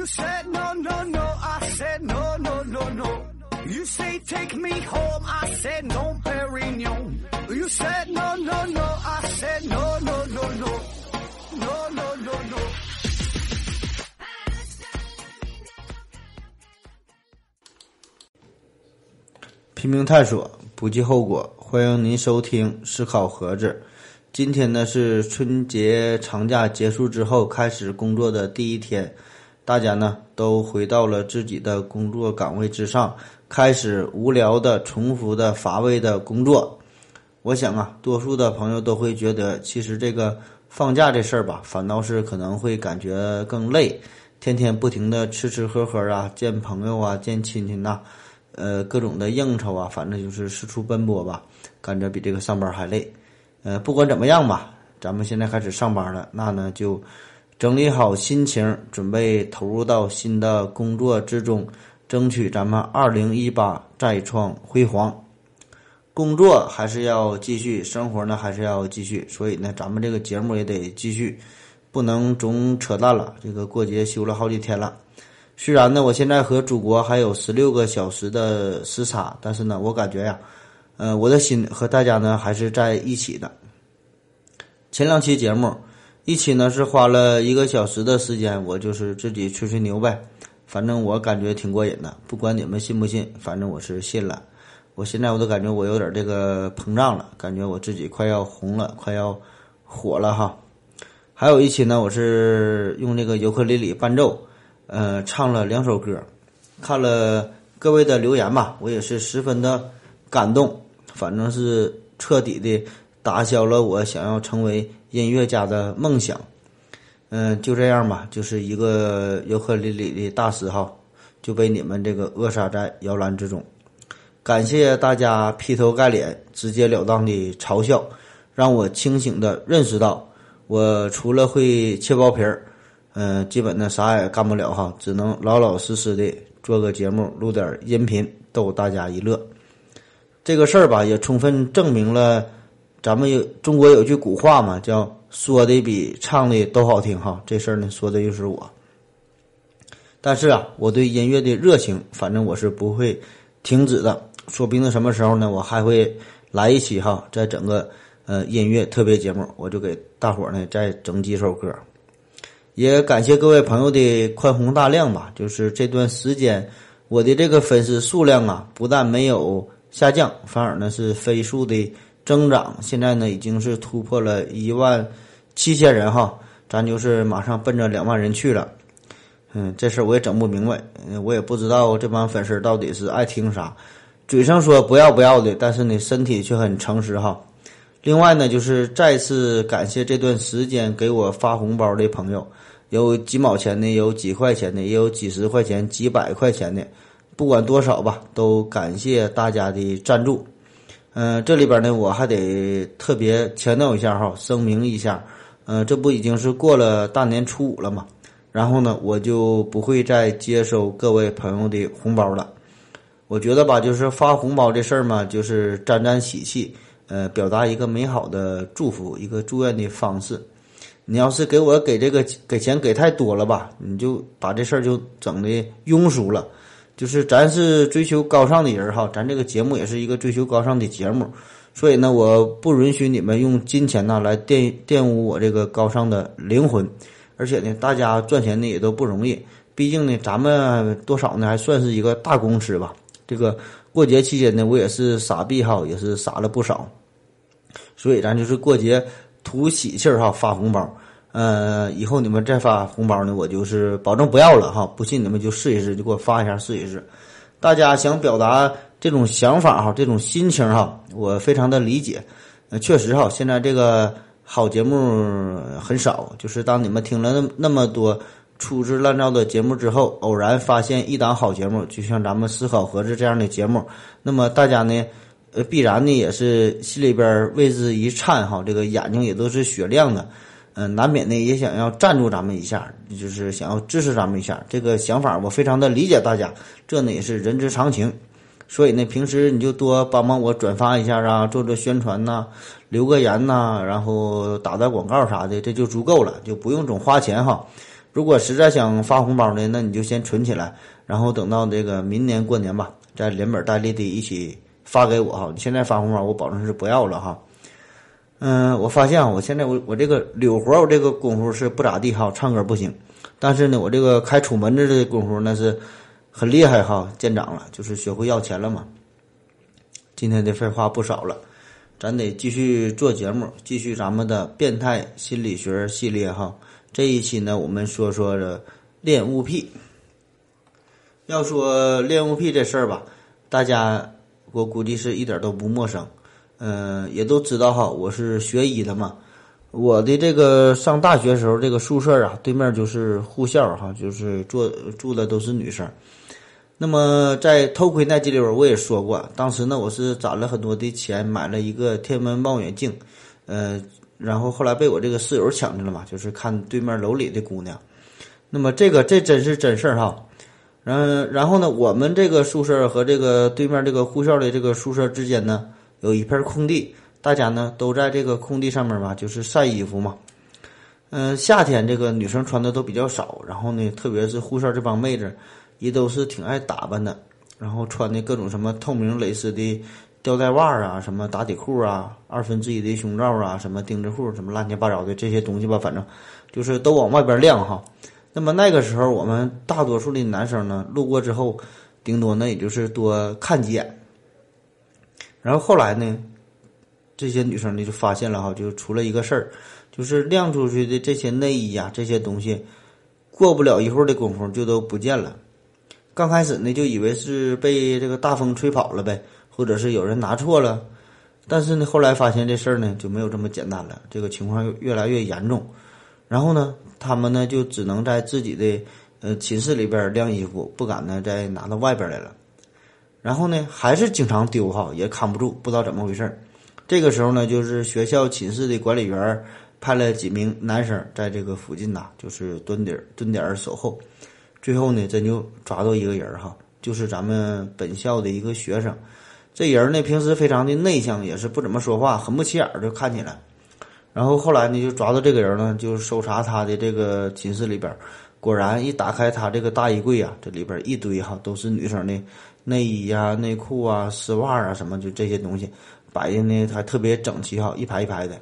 You said no, no, no. I said no, no, no, no. You say take me home. I said no, Perignon. You said no, no, no. I said no, no, no, no. No, no, no, no. 拼命探索，不计后果。欢迎您收听思考盒子。今天呢是春节长假结束之后开始工作的第一天，大家呢都回到了自己的工作岗位之上，开始无聊的、重复的、乏味的工作。我想啊，多数的朋友都会觉得，其实这个放假这事儿吧，反倒是可能会感觉更累，天天不停的吃吃喝喝啊，见朋友啊，见亲戚呐、呃，各种的应酬啊，反正就是四处奔波吧，感觉比这个上班还累。呃，不管怎么样吧，咱们现在开始上班了，那呢就整理好心情，准备投入到新的工作之中，争取咱们二零一八再创辉煌。工作还是要继续，生活呢还是要继续，所以呢，咱们这个节目也得继续，不能总扯淡了。这个过节休了好几天了，虽然呢，我现在和祖国还有十六个小时的时差，但是呢，我感觉呀，呃，我的心和大家呢还是在一起的。前两期节目，一期呢是花了一个小时的时间，我就是自己吹吹牛呗，反正我感觉挺过瘾的，不管你们信不信，反正我是信了。我现在我都感觉我有点这个膨胀了，感觉我自己快要红了，快要火了哈。还有一期呢，我是用这个尤克里里伴奏，呃，唱了两首歌，看了各位的留言吧，我也是十分的感动，反正是彻底的打消了我想要成为音乐家的梦想。嗯、就这样吧，就是一个尤克里里的大师哈，就被你们这个扼杀在摇篮之中。感谢大家劈头盖脸、直截了当的嘲笑，让我清醒的认识到，我除了会切包皮儿，嗯、基本的啥也干不了哈，只能老老实实的做个节目，录点音频，逗大家一乐。这个事儿吧，也充分证明了咱们有中国有句古话嘛，叫说的比唱的都好听哈。这事儿呢，说的就是我。但是啊，我对音乐的热情，反正我是不会停止的。说不定什么时候呢，我还会来一期哈，再整个呃音乐特别节目，我就给大伙儿呢再整几首歌。也感谢各位朋友的宽宏大量吧，就是这段时间我的这个粉丝数量啊，不但没有下降，反而呢是飞速的增长。现在呢已经是突破了一万七千人哈，咱就是马上奔着两万人去了。嗯，这事儿我也整不明白，嗯我也不知道这帮粉丝到底是爱听啥，嘴上说不要不要的，但是呢身体却很诚实哈。另外呢，就是再次感谢这段时间给我发红包的朋友，有几毛钱的，有几块钱的，也有几十块钱、几百块钱的，不管多少吧，都感谢大家的赞助。嗯、这里边呢，我还得特别强调一下哈，声明一下，呃，这不已经是过了大年初五了嘛？然后呢，我就不会再接收各位朋友的红包了。我觉得吧，就是发红包这事儿嘛，就是沾沾喜气，呃，表达一个美好的祝福，一个祝愿的方式。你要是给我给这个给钱给太多了吧，你就把这事儿就整的庸俗了。就是咱是追求高尚的人哈，咱这个节目也是一个追求高尚的节目，所以呢，我不允许你们用金钱呐来玷玷污我这个高尚的灵魂。而且呢，大家赚钱呢也都不容易，毕竟呢，咱们多少呢还算是一个大公司吧。这个过节期间呢，我也是傻逼哈，也是傻了不少。所以咱就是过节图喜气儿哈，发红包。呃，以后你们再发红包呢，我就是保证不要了哈。不信你们就试一试，就给我发一下试一试。大家想表达这种想法哈，这种心情哈，我非常的理解。呃，确实哈，现在这个好节目很少，就是当你们听了那那么多粗制滥造的节目之后，偶然发现一档好节目，就像咱们思考盒子这样的节目，那么大家呢，呃，必然呢也是心里边为之一颤哈，这个眼睛也都是雪亮的。嗯，难免呢也想要赞助咱们一下，就是想要支持咱们一下。这个想法我非常的理解大家，这呢也是人之常情。所以呢，平时你就多帮帮我转发一下啊，做做宣传呐、留个言呐、然后打打广告啥的，这就足够了，就不用总花钱哈。如果实在想发红包呢，那你就先存起来，然后等到这个明年过年吧，再连本带利的一起发给我哈。你现在发红包，我保证是不要了哈。嗯，我发现我现在我我这个柳活我这个功夫是不咋地哈，唱歌不行，但是呢，我这个开楚门子的功夫那是很厉害哈，见长了，就是学会要钱了嘛。今天的废话不少了，咱得继续做节目，继续咱们的变态心理学系列哈。这一期呢，我们说说这恋物癖。要说恋物癖这事儿吧，大家我估计是一点都不陌生，嗯，也都知道哈。我是学医的嘛，我的这个上大学时候这个宿舍啊，对面就是护校哈，就是住住的都是女生。那么在偷窥那集里边，我也说过，当时呢，我是攒了很多的钱买了一个天文望远镜，呃。然后后来被我这个室友抢去了嘛，就是看对面楼里的姑娘。那么这个这真是真事儿哈。嗯，然后呢，我们这个宿舍和这个对面这个护校的这个宿舍之间呢，有一片空地，大家呢都在这个空地上面嘛，就是晒衣服嘛。嗯，夏天这个女生穿的都比较少，然后呢，特别是护士这帮妹子，也都是挺爱打扮的，然后穿的各种什么透明蕾丝的。吊带袜啊，什么打底裤啊，二分之一的胸罩啊，什么丁字裤，什么乱七八糟的这些东西吧，反正就是都往外边亮哈。那么那个时候，我们大多数的男生呢，路过之后，顶多呢也就是多看几眼。然后后来呢，这些女生呢就发现了哈，就出了一个事儿，就是晾出去的这些内衣呀，这些东西，过不了一会儿的功夫就都不见了。刚开始呢，就以为是被这个大风吹跑了呗。或者是有人拿错了，但是呢，后来发现这事儿呢就没有这么简单了，这个情况越来越严重。然后呢，他们呢就只能在自己的呃寝室里边晾衣服，不敢呢再拿到外边来了。然后呢，还是经常丢哈，也看不住，不知道怎么回事儿。这个时候呢，就是学校寝室的管理员派了几名男生在这个附近呐，就是蹲点蹲点守候。最后呢，真就抓到一个人哈，就是咱们本校的一个学生。这人呢，平时非常的内向，也是不怎么说话，很不起眼儿，就看起来。然后后来呢，就抓到这个人呢，就搜查他的这个寝室里边，果然一打开他这个大衣柜啊，这里边一堆哈，都是女生的内衣呀、内裤啊、丝袜啊什么，就这些东西摆的呢还特别整齐哈，一排一排的。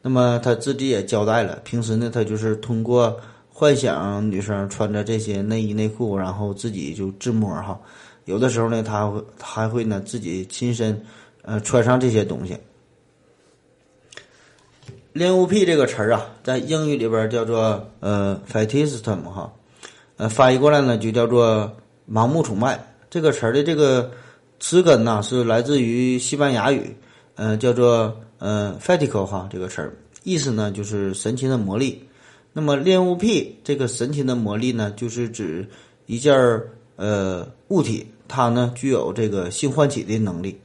那么他自己也交代了，平时呢，他就是通过幻想女生穿着这些内衣内裤，然后自己就自摸哈。有的时候呢，他会还会呢自己亲身，呃，穿上这些东西。恋物癖这个词儿啊，在英语里边叫做呃 fetishism 哈，呃，翻译过来呢就叫做盲目崇拜。这个词儿的这个词根呢是来自于西班牙语，呃，叫做呃 fetico 哈，这个词儿意思呢就是神奇的魔力。那么恋物癖这个神奇的魔力呢，就是指一件儿呃物体。它呢具有这个性唤起的能力，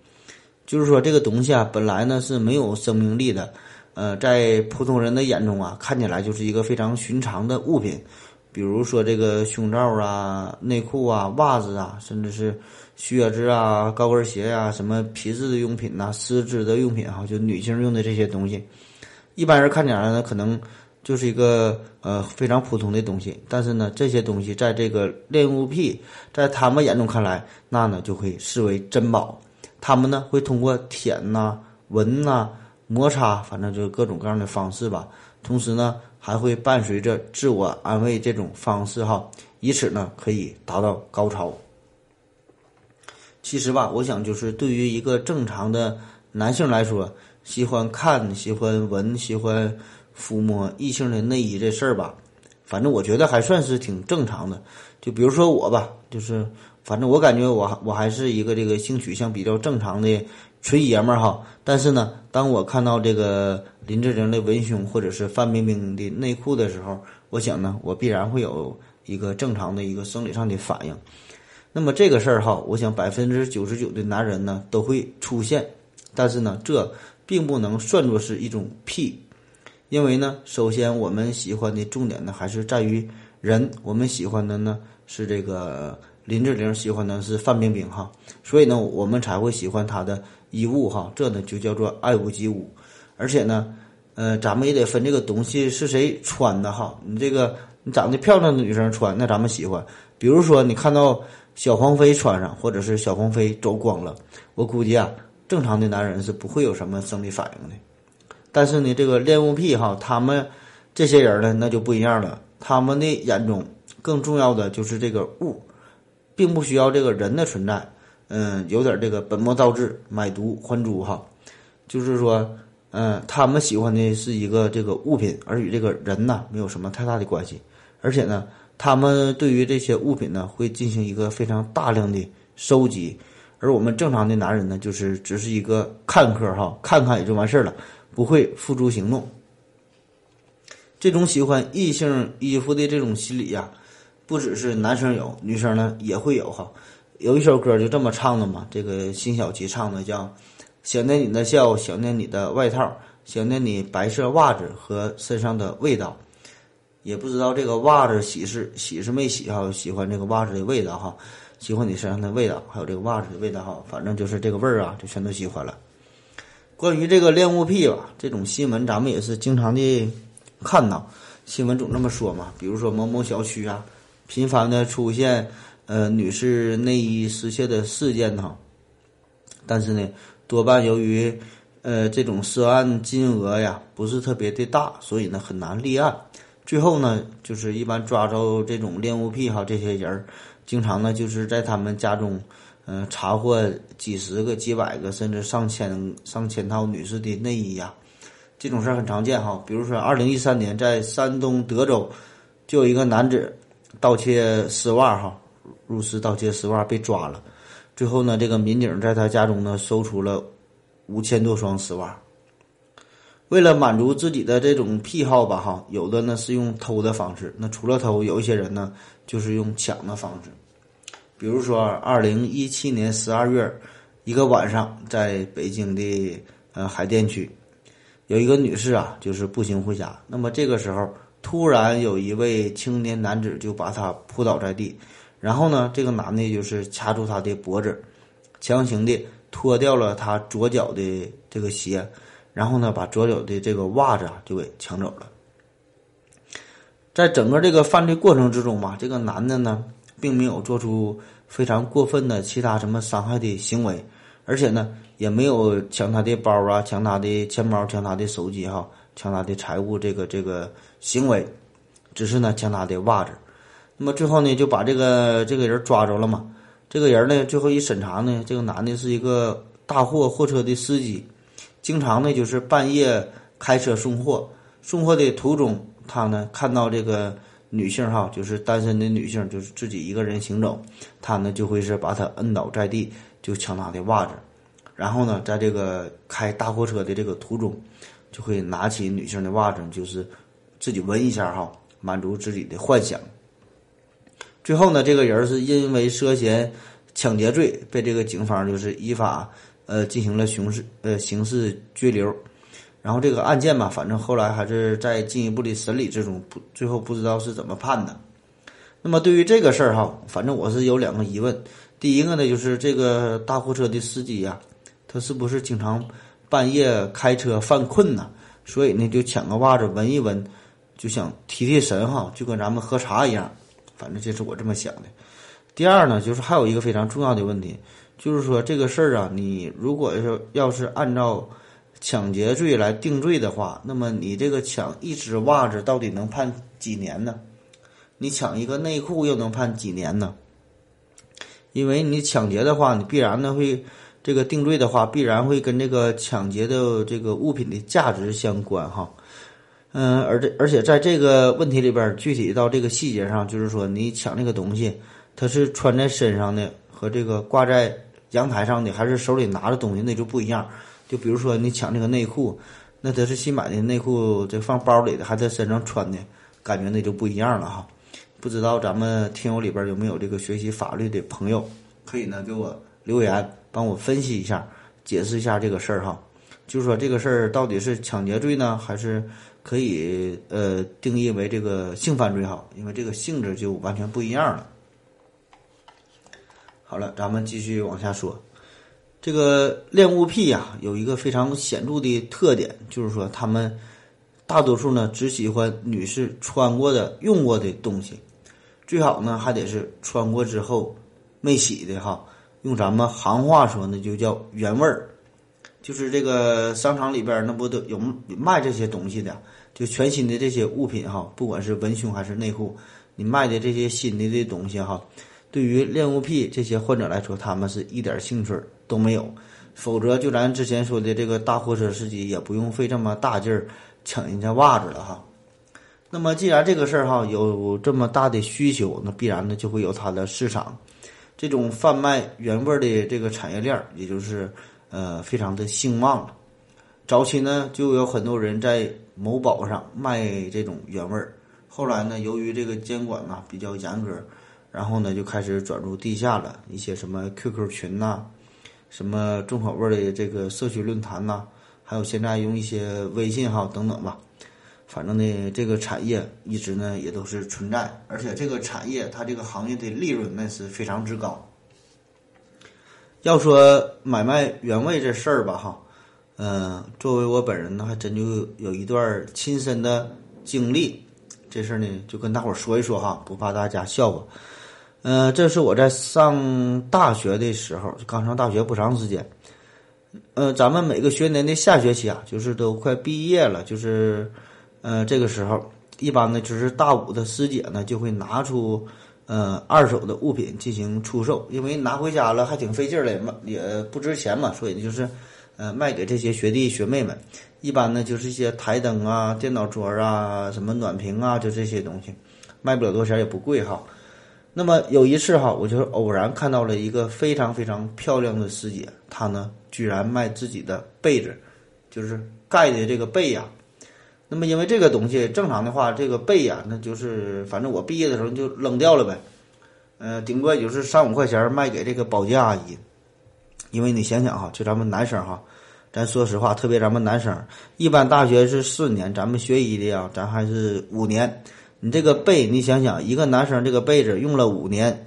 就是说这个东西啊本来呢是没有生命力的，呃，在普通人的眼中啊看起来就是一个非常寻常的物品，比如说这个胸罩啊、内裤啊、袜子啊，甚至是靴子啊、高跟鞋呀、什么皮质的用品呐、丝质的用品哈，就女性用的这些东西，一般人看起来呢可能。就是一个呃非常普通的东西，但是呢，这些东西在这个恋物癖在他们眼中看来，那呢就会视为珍宝。他们呢会通过舔呐、闻呐、摩擦，反正就是各种各样的方式吧。同时呢，还会伴随着自我安慰这种方式哈，以此呢可以达到高潮。其实吧，我想就是对于一个正常的男性来说，喜欢看、喜欢闻、喜欢。抚摸异性的内衣这事儿吧，反正我觉得还算是挺正常的。就比如说我吧，就是反正我感觉我我还是一个这个性取向比较正常的纯爷们儿哈。但是呢，当我看到这个林志玲的文胸或者是范冰冰的内裤的时候，我想呢，我必然会有一个正常的一个生理上的反应。那么这个事儿哈，我想百分之九十九的男人呢都会出现，但是呢，这并不能算作是一种癖。因为呢，首先我们喜欢的重点呢还是在于人，我们喜欢的呢是这个林志玲，喜欢的是范冰冰哈，所以呢，我们才会喜欢她的衣物哈，这呢就叫做爱屋及乌。而且呢，呃，咱们也得分这个东西是谁穿的哈，你这个你长得漂亮的女生穿，那咱们喜欢。比如说你看到小黄飞穿上，或者是小黄飞走光了，我估计啊，正常的男人是不会有什么生理反应的。但是呢，这个恋物癖哈，他们这些人呢，那就不一样了。他们的眼中更重要的就是这个物，并不需要这个人的存在。嗯，有点这个本末倒置，买椟还珠哈。就是说，嗯，他们喜欢的是一个这个物品，而与这个人呢没有什么太大的关系。而且呢，他们对于这些物品呢会进行一个非常大量的收集，而我们正常的男人呢，就是只是一个看客哈，看看也就完事儿了，不会付诸行动。这种喜欢异性衣服的这种心理呀，不只是男生有，女生呢也会有哈。有一首歌就这么唱的嘛，这个辛晓琪唱的叫。想念你的笑，想念你的外套，想念你白色袜子和身上的味道。也不知道这个袜子洗是洗是没洗哈，喜欢这个袜子的味道哈，喜欢你身上的味道，还有这个袜子的味道哈，反正就是这个味儿啊，就全都喜欢了。关于这个恋物癖吧，这种新闻咱们也是经常的看到，新闻总这么说嘛，比如说某某小区啊，频繁的出现呃女士内衣失窃的事件哈，但是呢。多半由于，呃，这种涉案金额呀不是特别的大，所以呢很难立案。最后呢，就是一般抓着这种恋物癖哈这些人儿，经常呢就是在他们家中，嗯，查获几十个、几百个，甚至上千、上千套女士的内衣呀。这种事儿很常见哈。比如说，二零一三年在山东德州，就有一个男子盗窃丝袜哈，入室盗窃丝袜被抓了。最后呢，这个民警在他家中呢搜出了五千多双丝袜。为了满足自己的这种癖好吧，哈，有的呢是用偷的方式，那除了偷，有一些人呢就是用抢的方式。比如说，二零一七年十二月一个晚上，在北京的呃海淀区，有一个女士啊，就是步行回家。那么这个时候，突然有一位青年男子就把她扑倒在地。然后呢，这个男的就是掐住她的脖子，强行的脱掉了她左脚的这个鞋，然后呢，把左脚的这个袜子就给抢走了。在整个这个犯罪过程之中吧，这个男的呢，并没有做出非常过分的其他什么伤害的行为，而且呢，也没有抢他的包啊，抢他的钱包，抢他的手机哈，抢他的财物这个这个行为，只是呢，抢他的袜子。那么最后呢，就把这个这个人抓着了嘛。这个人呢，最后一审查呢，这个男的是一个大货货车的司机，经常呢就是半夜开车送货。送货的途中，他呢看到这个女性哈，就是单身的女性，就是自己一个人行走，他呢就会是把她摁倒在地，就抢她的袜子，然后呢，在这个开大货车的这个途中，就会拿起女性的袜子，就是自己闻一下哈，满足自己的幻想。最后呢，这个人是因为涉嫌抢劫罪，被这个警方就是依法呃进行了刑事呃刑事拘留。然后这个案件嘛，反正后来还是在进一步的审理之中，不最后不知道是怎么判的。那么对于这个事儿哈，反正我是有两个疑问。第一个呢，就是这个大货车的司机呀，他是不是经常半夜开车犯困呢？所以呢，就抢个袜子闻一闻，就想提提神哈，就跟咱们喝茶一样。反正这是我这么想的。第二呢，就是还有一个非常重要的问题，就是说这个事儿啊，你如果是要是按照抢劫罪来定罪的话，那么你这个抢一只袜子到底能判几年呢？你抢一个内裤又能判几年呢？因为你抢劫的话，你必然呢会这个定罪的话，必然会跟这个抢劫的这个物品的价值相关哈。嗯，而这而且在这个问题里边，具体到这个细节上，就是说你抢这个东西，它是穿在身上的和这个挂在阳台上的，还是手里拿着东西，那就不一样。就比如说你抢这个内裤，那它是新买的内裤，这放包里的，还在身上穿的，感觉那就不一样了哈。不知道咱们听友里边有没有这个学习法律的朋友，可以呢给我留言，帮我分析一下，解释一下这个事儿哈。就是说这个事儿到底是抢劫罪呢，还是？可以呃定义为这个性犯罪哈，因为这个性质就完全不一样了。好了，咱们继续往下说，这个恋物癖呀有一个非常显著的特点，就是说他们大多数呢只喜欢女士穿过的、用过的东西，最好呢还得是穿过之后没洗的哈。用咱们行话说呢，就叫原味儿。就是这个商场里边那不都有卖这些东西的？就全新的这些物品哈，不管是文胸还是内裤，你卖的这些新的这东西哈，对于恋物癖这些患者来说，他们是一点兴趣都没有。否则，就咱之前说的这个大货车司机，也不用费这么大劲儿抢人家袜子了哈。那么，既然这个事儿哈有这么大的需求，那必然呢就会有它的市场。这种贩卖原味的这个产业链儿，也就是呃非常的兴旺。早期呢，就有很多人在某宝上卖这种原味儿。后来呢，由于这个监管呐比较严格，然后呢就开始转入地下了一些什么 QQ 群呐。什么重口味的这个社区论坛呐，还有现在用一些微信哈等等吧，反正呢，这个产业一直呢也都是存在，而且这个产业它这个行业的利润那是非常之高。要说买卖原味这事儿吧哈，嗯，作为我本人呢，还真就有一段亲身的经历，这事儿呢就跟大伙儿说一说哈，不怕大家笑话。嗯，这是我在上大学的时候，刚上大学不长时间。呃，咱们每个学年的下学期啊，就是都快毕业了，就是，呃，这个时候一般呢，就是大五的师姐呢就会拿出呃二手的物品进行出售，因为拿回家了还挺费劲儿的，也不值钱嘛，所以就是呃卖给这些学弟学妹们。一般呢就是一些台灯啊、电脑桌啊、什么暖瓶啊，就这些东西，卖不了多少钱，也不贵哈。那么有一次哈，我就是偶然看到了一个非常非常漂亮的师姐，她呢居然卖自己的被子，就是盖的这个被呀。那么因为这个东西正常的话，这个被呀，那就是反正我毕业的时候就扔掉了呗。呃，顶多也就是三五块钱卖给这个保洁阿姨。因为你想想哈，就咱们男生哈，咱说实话，特别咱们男生，一般大学是四年，咱们学医的呀，咱还是五年。你这个被，你想想，一个男生这个被子用了五年，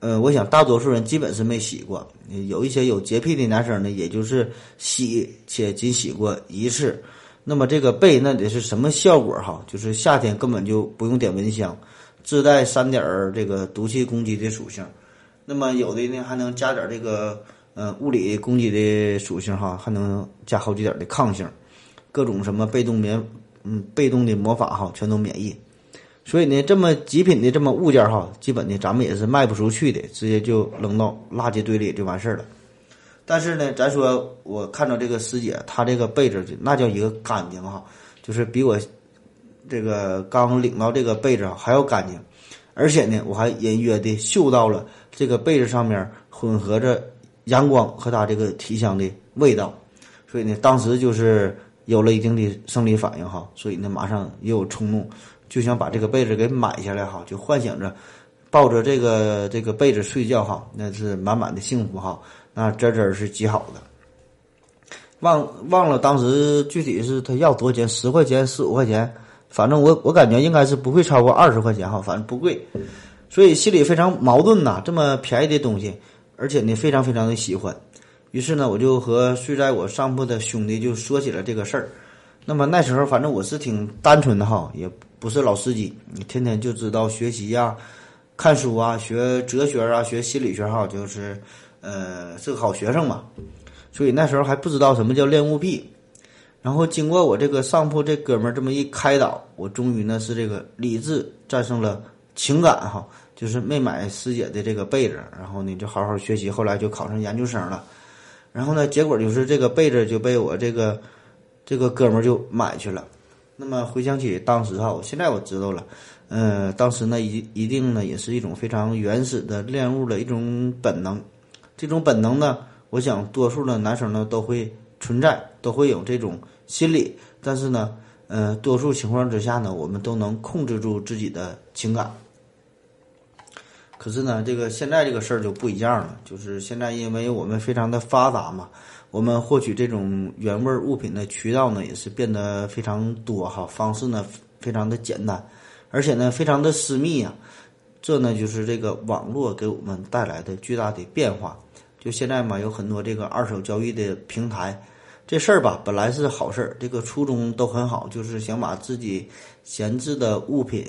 呃，我想大多数人基本是没洗过。有一些有洁癖的男生呢，也就是洗且仅洗过一次。那么这个被那得是什么效果哈？就是夏天根本就不用点蚊香，自带三点儿这个毒气攻击的属性。那么有的呢还能加点这个呃物理攻击的属性哈，还能加好几点的抗性，各种什么被动免嗯被动的魔法哈，全都免疫。所以呢，这么极品的这么物件哈，基本呢咱们也是卖不出去的，直接就扔到垃圾堆里就完事儿了。但是呢，咱说我看到这个师姐，她这个被子那叫一个干净哈，就是比我这个刚领到这个被子还要干净，而且呢，我还隐约的嗅到了这个被子上面混合着阳光和它这个体香的味道，所以呢，当时就是有了一定的生理反应哈，所以呢，马上也有冲动。就想把这个被子给买下来哈，就幻想着抱着这个这个被子睡觉哈，那是满满的幸福哈，那真真是极好的。忘忘了当时具体是他要多少钱，十块钱、十五块钱，反正我我感觉应该是不会超过二十块钱哈，反正不贵，所以心里非常矛盾呐。这么便宜的东西，而且呢非常非常的喜欢，于是呢我就和睡在我上铺的兄弟就说起了这个事儿。那么那时候反正我是挺单纯的哈，也。不是老司机，你天天就知道学习呀、看书啊、学哲学啊、学心理学哈，就是，呃，是个好学生嘛。所以那时候还不知道什么叫恋物癖。然后经过我这个上铺这哥们儿这么一开导，我终于呢是这个理智战胜了情感哈，就是没买师姐的这个被子，然后呢就好好学习，后来就考上研究生了。然后呢，结果就是这个被子就被我这个这个哥们儿就买去了。那么回想起当时哈，我现在我知道了，呃，当时呢一一定呢也是一种非常原始的恋物的一种本能，这种本能呢，我想多数的男生呢都会存在，都会有这种心理，但是呢，呃，多数情况之下呢，我们都能控制住自己的情感。可是呢，这个现在这个事儿就不一样了，就是现在因为我们非常的发达嘛。我们获取这种原味物品的渠道呢，也是变得非常多哈，方式呢非常的简单，而且呢非常的私密啊。这呢就是这个网络给我们带来的巨大的变化。就现在嘛，有很多这个二手交易的平台，这事儿吧，本来是好事儿，这个初衷都很好，就是想把自己闲置的物品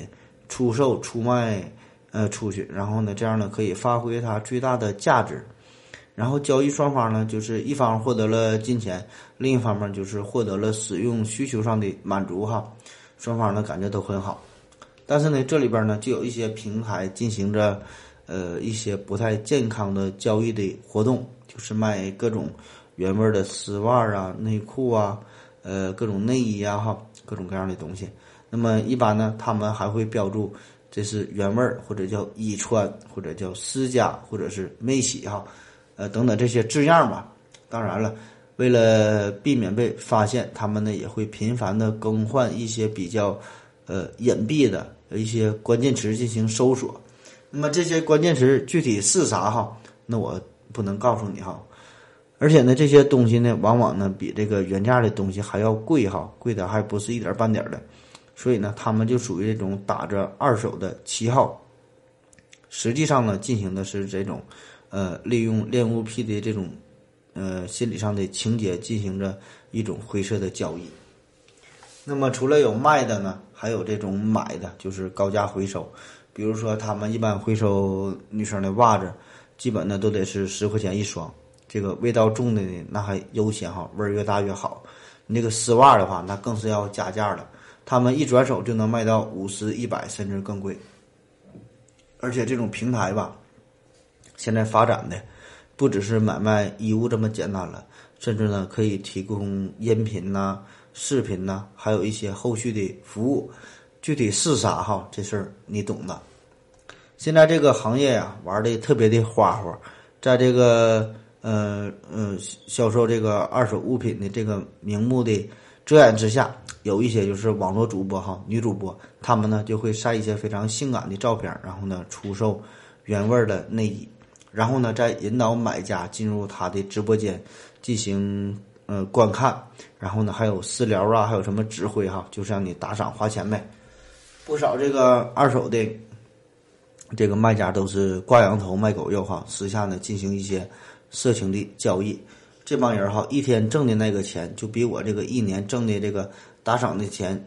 出售、出卖，呃，出去，然后呢，这样呢可以发挥它最大的价值。然后交易双方呢，就是一方获得了金钱，另一方面就是获得了使用需求上的满足哈，双方呢感觉都很好。但是呢，这里边呢就有一些平台进行着，呃，一些不太健康的交易的活动，就是卖各种。原味的丝袜啊、内裤啊，呃，各种内衣啊，哈，各种各样的东西。那么一般呢，他们还会标注这是原味儿，或者叫已穿，或者叫私家，或者是没洗哈，呃，等等这些字样吧。当然了，为了避免被发现，他们呢也会频繁的更换一些比较呃隐蔽的一些关键词进行搜索。那么这些关键词具体是啥哈？那我不能告诉你哈。而且呢，这些东西呢，往往呢比这个原价的东西还要贵哈，贵的还不是一点半点的，所以呢，他们就属于这种打着二手的旗号，实际上呢，进行的是这种，呃，利用恋物癖的这种，呃，心理上的情节，进行着一种灰色的交易。那么，除了有卖的呢，还有这种买的，就是高价回收。比如说，他们一般回收女生的袜子，基本呢都得是十块钱一双。这个味道重的呢，那还优先哈，味儿越大越好。那个丝袜的话，那更是要加价了。他们一转手就能卖到五十、一百，甚至更贵。而且这种平台吧，现在发展的不只是买卖衣物这么简单了，甚至呢可以提供音频呐、视频呐，还有一些后续的服务。具体是啥哈？这事儿你懂的。现在这个行业呀，玩的特别的花花，在这个。呃呃，销售这个二手物品的这个名目的遮掩之下，有一些就是网络主播哈，女主播，她们呢就会晒一些非常性感的照片，然后呢出售原味的内衣，然后呢再引导买家进入他的直播间进行呃观看，然后呢还有私聊啊，还有什么指挥哈，就是让你打赏花钱呗。不少这个二手的这个卖家都是挂羊头卖狗肉哈，私下呢进行一些。色情的交易，这帮人哈一天挣的那个钱，就比我这个一年挣的这个打赏的钱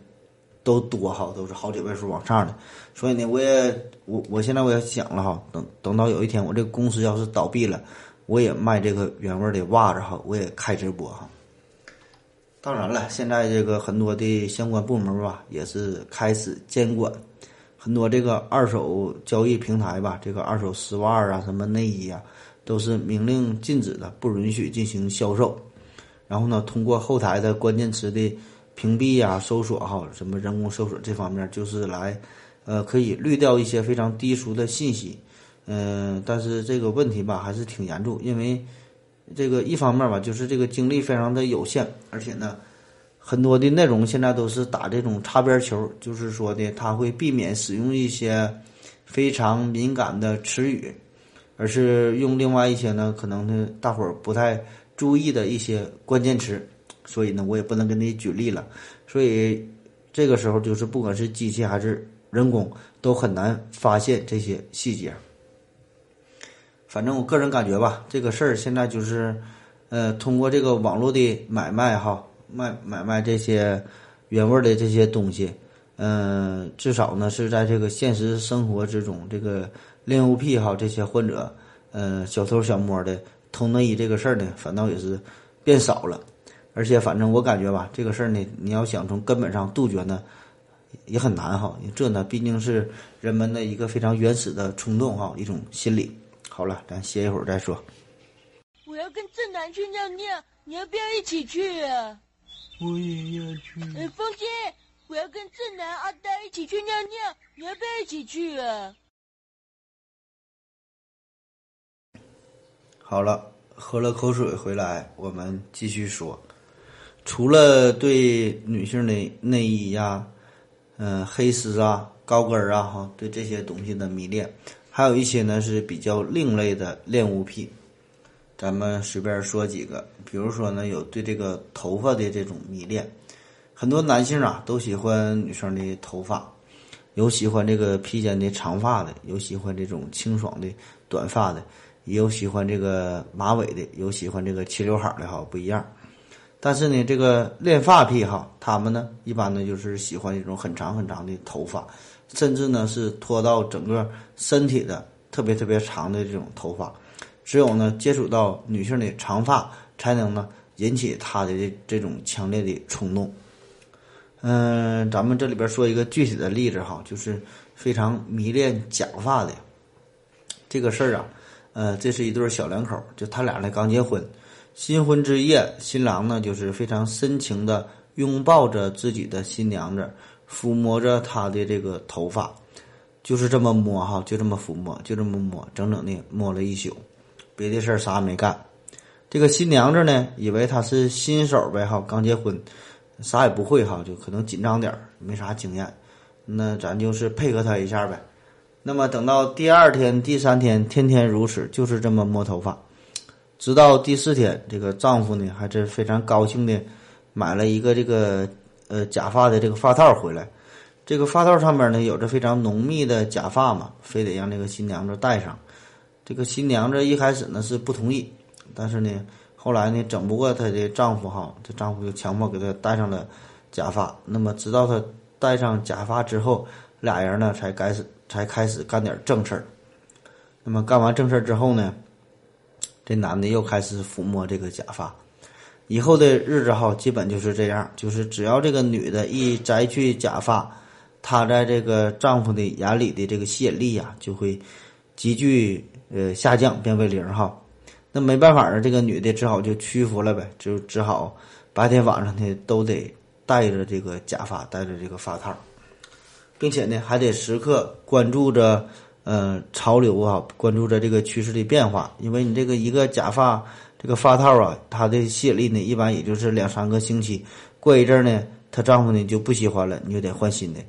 都多哈，都是好几位数往上的。所以呢，我也我我现在我也想了哈，等等到有一天我这个公司要是倒闭了，我也卖这个原味的袜子哈，我也开直播哈。当然了，现在这个很多的相关部门吧，也是开始监管很多这个二手交易平台吧，这个二手丝袜啊，什么内衣啊。都是明令禁止的，不允许进行销售。然后呢，通过后台的关键词的屏蔽呀、搜索哈，什么人工搜索这方面，就是来，呃，可以滤掉一些非常低俗的信息。嗯，但是这个问题吧，还是挺严重，因为这个一方面吧，就是这个精力非常的有限，而且呢，很多的内容现在都是打这种擦边球，就是说的他会避免使用一些非常敏感的词语。而是用另外一些呢，可能呢大伙儿不太注意的一些关键词，所以呢我也不能给你举例了。所以这个时候就是不管是机器还是人工，都很难发现这些细节。反正我个人感觉吧，这个事儿现在就是，呃，通过这个网络的买卖哈，卖买卖这些原味的这些东西，嗯，至少呢是在这个现实生活之中这个。恋物癖哈，这些患者，呃，小偷小摸的偷内衣这个事儿呢，反倒也是变少了。而且，反正我感觉吧，这个事儿呢，你要想从根本上杜绝呢，也很难哈。这呢，毕竟是人们的一个非常原始的冲动哈，一种心理。好了，咱歇一会儿再说。我要跟正南去尿尿，你要不要一起去啊？我也要去。哎，风心，我要跟正南阿呆一起去尿尿，你要不要一起去啊？好了，喝了口水回来，我们继续说。除了对女性的内衣呀、嗯黑丝啊、高跟啊哈，对这些东西的迷恋，还有一些呢是比较另类的恋物癖。咱们随便说几个，比如说呢，有对这个头发的这种迷恋，很多男性啊都喜欢女生的头发，有喜欢这个披肩的长发的，有喜欢这种清爽的短发的。也有喜欢这个马尾的，有喜欢这个齐刘海的哈，不一样。但是呢，这个练发癖哈，他们呢一般呢就是喜欢一种很长很长的头发，甚至呢是拖到整个身体的特别特别长的这种头发。只有呢接触到女性的长发，才能呢引起他的这这种强烈的冲动。嗯，咱们这里边说一个具体的例子哈，就是非常迷恋假发的这个事儿啊。呃，这是一对小两口，就他俩呢刚结婚，新婚之夜，新郎呢就是非常深情的拥抱着自己的新娘子，抚摸着她的这个头发，就是这么摸哈，就这么抚摸，就这么摸，整整的摸了一宿，别的事儿啥也没干。这个新娘子呢，以为他是新手呗哈，刚结婚。啥也不会哈，就可能紧张点儿，没啥经验，那咱就是配合他一下呗。那么等到第二天、第三天，天天如此，就是这么摸头发，直到第四天，这个丈夫呢还是非常高兴的买了一个这个呃假发的这个发套回来。这个发套上面呢有着非常浓密的假发嘛，非得让这个新娘子戴上。这个新娘子一开始呢是不同意，但是呢。后来呢，整不过她的丈夫哈，这丈夫就强迫给她戴上了假发。那么，直到她戴上假发之后，俩人呢才开始才开始干点正事儿。那么，干完正事儿之后呢，这男的又开始抚摸这个假发。以后的日子哈，基本就是这样，就是只要这个女的一摘去假发，她在这个丈夫的眼里的这个吸引力呀，就会急剧呃下降，变为零哈。那没办法啊，这个女的只好就屈服了呗，就只好白天晚上呢都得戴着这个假发，戴着这个发套，并且呢还得时刻关注着呃潮流啊，关注着这个趋势的变化。因为你这个一个假发这个发套啊，它的吸引力呢一般也就是两三个星期，过一阵呢，她丈夫呢就不喜欢了，你就得换新的。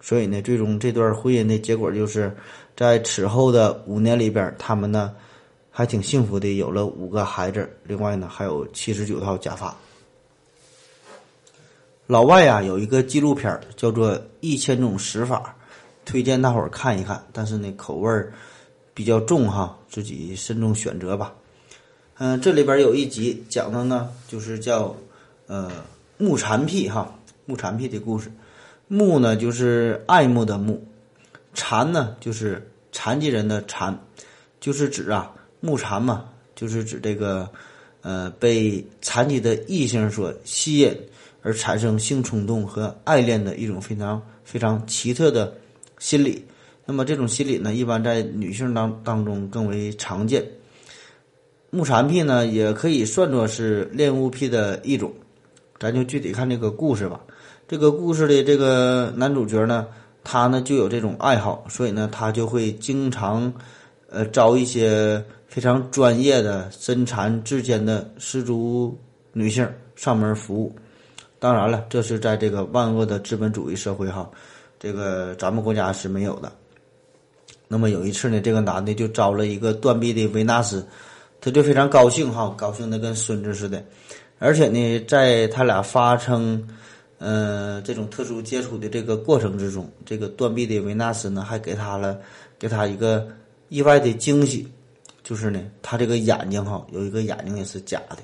所以呢，最终这段婚姻的结果就是在此后的五年里边，他们呢。还挺幸福的，有了五个孩子，另外呢还有七十九套假发。老外呀有一个纪录片叫做《一千种死法》，推荐大伙儿看一看。但是呢口味儿比较重哈，自己慎重选择吧。嗯，这里边有一集讲的呢就是叫呃木残癖哈，木残癖的故事。木呢就是爱慕的慕，残呢就是残疾人的残，就是指啊。木残嘛，就是指这个，呃，被残疾的异性所吸引而产生性冲动和爱恋的一种非常非常奇特的心理。那么这种心理呢，一般在女性当当中更为常见。木蝉癖呢，也可以算作是恋物癖的一种。咱就具体看这个故事吧。这个故事的这个男主角呢，他呢就有这种爱好，所以呢，他就会经常，呃，招一些。非常专业的身残志坚的失足女性上门服务，当然了，这是在这个万恶的资本主义社会哈，这个咱们国家是没有的。那么有一次呢，这个男的就招了一个断臂的维纳斯，他就非常高兴哈，高兴的跟孙子似的，而且呢，在他俩发生呃这种特殊接触的这个过程之中，这个断臂的维纳斯呢，还给他了给他一个意外的惊喜。就是呢，他这个眼睛哈，有一个眼睛也是假的。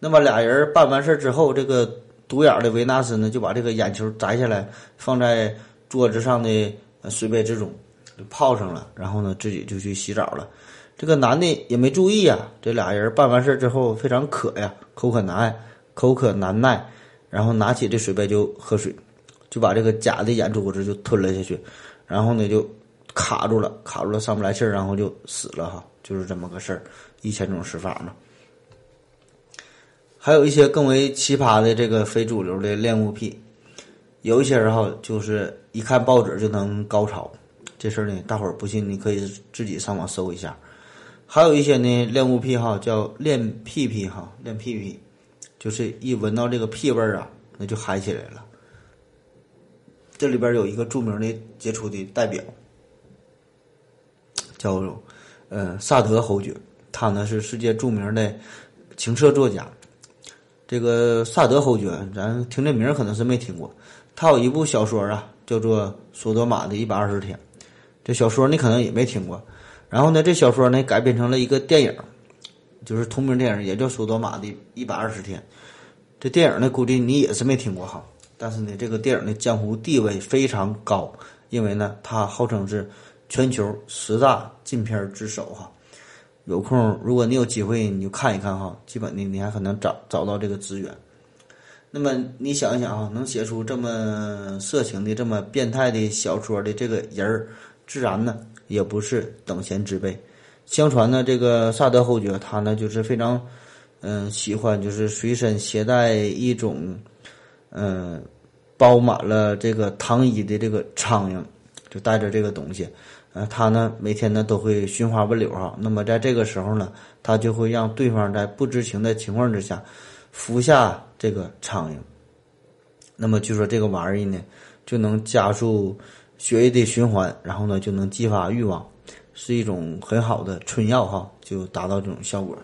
那么俩人办完事儿之后，这个独眼的维纳斯呢，就把这个眼球摘下来，放在桌子上的水杯之中，就泡上了。然后呢，自己就去洗澡了。这个男的也没注意呀。这俩人办完事儿之后非常渴呀，口渴难耐，口渴难耐，然后拿起这水杯就喝水，就把这个假的眼珠子就吞了下去，然后呢就卡住了，卡住了上不来气儿，然后就死了哈。就是这么个事儿，一千种死法嘛。还有一些更为奇葩的这个非主流的恋物癖，有一些人哈，就是一看报纸就能高潮，这事儿呢，大伙儿不信你可以自己上网搜一下。还有一些呢恋物癖哈，叫恋屁屁哈，恋屁屁，就是一闻到这个屁味儿啊，那就嗨起来了。这里边有一个著名的杰出的代表，叫。呃，萨德侯爵，他呢是世界著名的情色作家。这个萨德侯爵，咱听这名儿可能是没听过。他有一部小说啊，叫做《索多玛的一百二十天》。这小说你可能也没听过。然后呢，这小说呢改编成了一个电影，就是同名电影，也叫《索多玛的一百二十天》。这电影呢，估计你也是没听过哈。但是呢，这个电影的江湖地位非常高，因为呢，它号称是全球十大禁片之首哈。有空，如果你有机会，你就看一看哈。基本的，你还可能找找到这个资源。那么你想一想啊，能写出这么色情的、这么变态的小说的这个人儿，自然呢也不是等闲之辈。相传呢，这个萨德侯爵他呢就是非常，嗯，喜欢就是随身携带一种，嗯，包满了这个糖衣的这个苍蝇，就带着这个东西，呃，他呢每天呢都会寻花问柳哈。那么在这个时候呢，他就会让对方在不知情的情况之下，服下这个苍蝇。那么据说这个玩意呢，就能加速血液的循环，然后呢就能激发欲望。是一种很好的春药哈，就达到这种效果。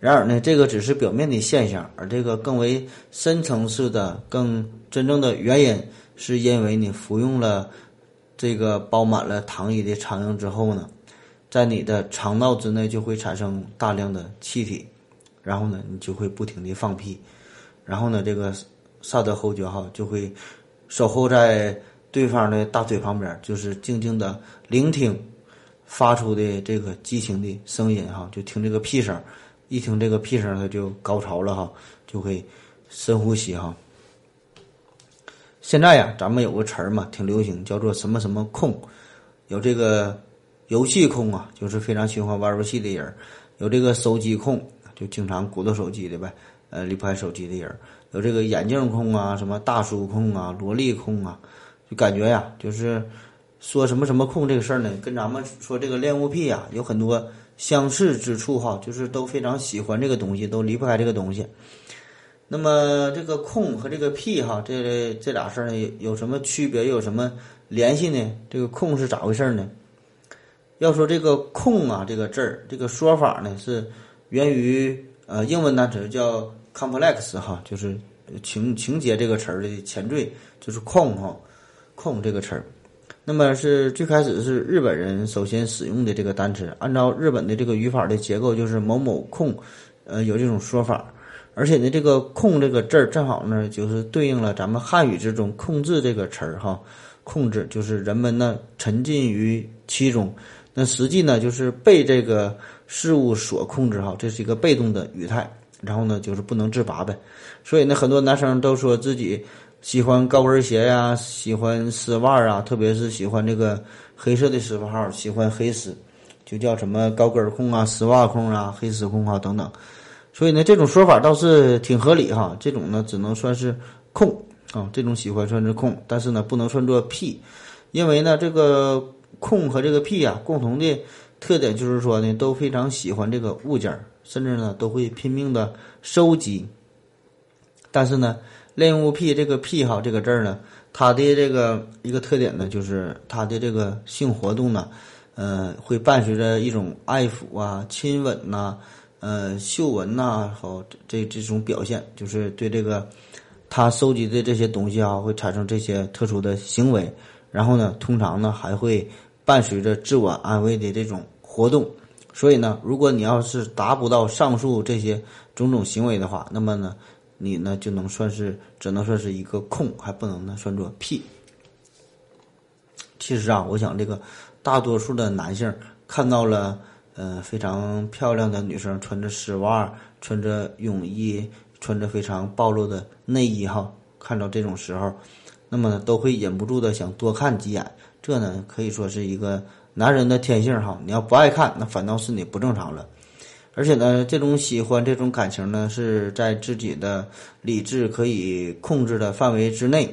然而呢，这个只是表面的现象，而这个更为深层次的、更真正的原因，是因为你服用了这个包满了糖衣的苍蝇之后呢，在你的肠道之内就会产生大量的气体，然后呢，你就会不停的放屁，然后呢，这个萨德侯爵哈就会守候在对方的大腿旁边，就是静静的聆听。发出的这个激情的声音哈，就听这个屁声，一听这个屁声，他就高潮了哈，就会深呼吸哈。现在呀，咱们有个词儿嘛，挺流行，叫做什么什么控，有这个游戏控啊，就是非常喜欢玩游戏的人；有这个手机控，就经常鼓捣手机的呗，呃，离不开手机的人；有这个眼镜控啊，什么大叔控啊，萝莉控啊，就感觉呀，就是。说什么什么控这个事儿呢？跟咱们说这个恋物癖呀，有很多相似之处哈，就是都非常喜欢这个东西，都离不开这个东西。那么这个控和这个癖哈，这这俩事儿呢，有什么区别？又有什么联系呢？这个控是咋回事呢？要说这个控啊，这个字儿，这个说法呢，是源于呃英文单词叫 complex 哈，就是情情节这个词儿的前缀，就是控哈，控这个词儿。那么是最开始是日本人首先使用的这个单词，按照日本的这个语法的结构，就是某某控，呃，有这种说法。而且呢，这个“控”这个字儿正好呢，就是对应了咱们汉语之中“控制”这个词儿哈。控制就是人们呢沉浸于其中，那实际呢就是被这个事物所控制哈，这是一个被动的语态。然后呢就是不能自拔呗。所以呢，很多男生都说自己。喜欢高跟鞋呀，喜欢丝袜啊，特别是喜欢这个黑色的丝袜号，喜欢黑丝，就叫什么高跟控啊、丝袜控啊、黑丝控啊等等。所以呢，这种说法倒是挺合理哈。这种呢，只能算是控啊，这种喜欢算是控，但是呢，不能算作癖，因为呢，这个控和这个癖啊，共同的特点就是说呢，都非常喜欢这个物件，甚至呢，都会拼命的收集，但是呢。恋物癖这个癖哈这个字儿呢，它的这个一个特点呢，就是它的这个性活动呢，呃，会伴随着一种爱抚啊、亲吻呐、呃、嗅闻呐，好这这种表现，就是对这个他收集的这些东西啊，会产生这些特殊的行为。然后呢，通常呢还会伴随着自我安慰的这种活动。所以呢，如果你要是达不到上述这些种种行为的话，那么呢。你呢就能算是只能算是一个空，还不能呢算作屁。其实啊，我想这个大多数的男性看到了呃非常漂亮的女生穿着丝袜、穿着泳衣、穿着非常暴露的内衣哈，看到这种时候，那么呢都会忍不住的想多看几眼。这呢可以说是一个男人的天性哈。你要不爱看，那反倒是你不正常了。而且呢，这种喜欢、这种感情呢，是在自己的理智可以控制的范围之内，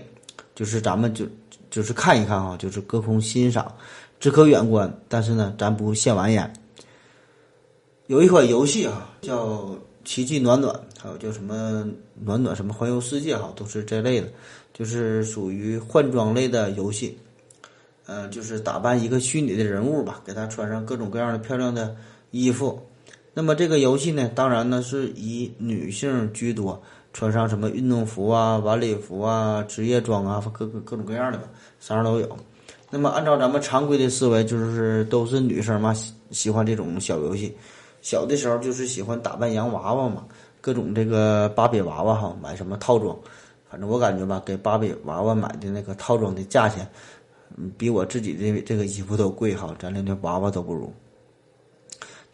就是咱们就就是看一看哈，就是隔空欣赏，只可远观。但是呢，咱不亵玩焉。有一款游戏啊，叫《奇迹暖暖》，还有叫什么“暖暖”什么“环游世界”哈，都是这类的，就是属于换装类的游戏。呃，就是打扮一个虚拟的人物吧，给他穿上各种各样的漂亮的衣服。那么这个游戏呢，当然呢是以女性居多，穿上什么运动服啊、晚礼服啊、职业装啊，各各各种各样的吧，啥样都有。那么按照咱们常规的思维，就是都是女生嘛，喜喜欢这种小游戏。小的时候就是喜欢打扮洋娃娃嘛，各种这个芭比娃娃哈，买什么套装，反正我感觉吧，给芭比娃娃买的那个套装的价钱，嗯，比我自己的这个衣服都贵哈，咱连那娃娃都不如。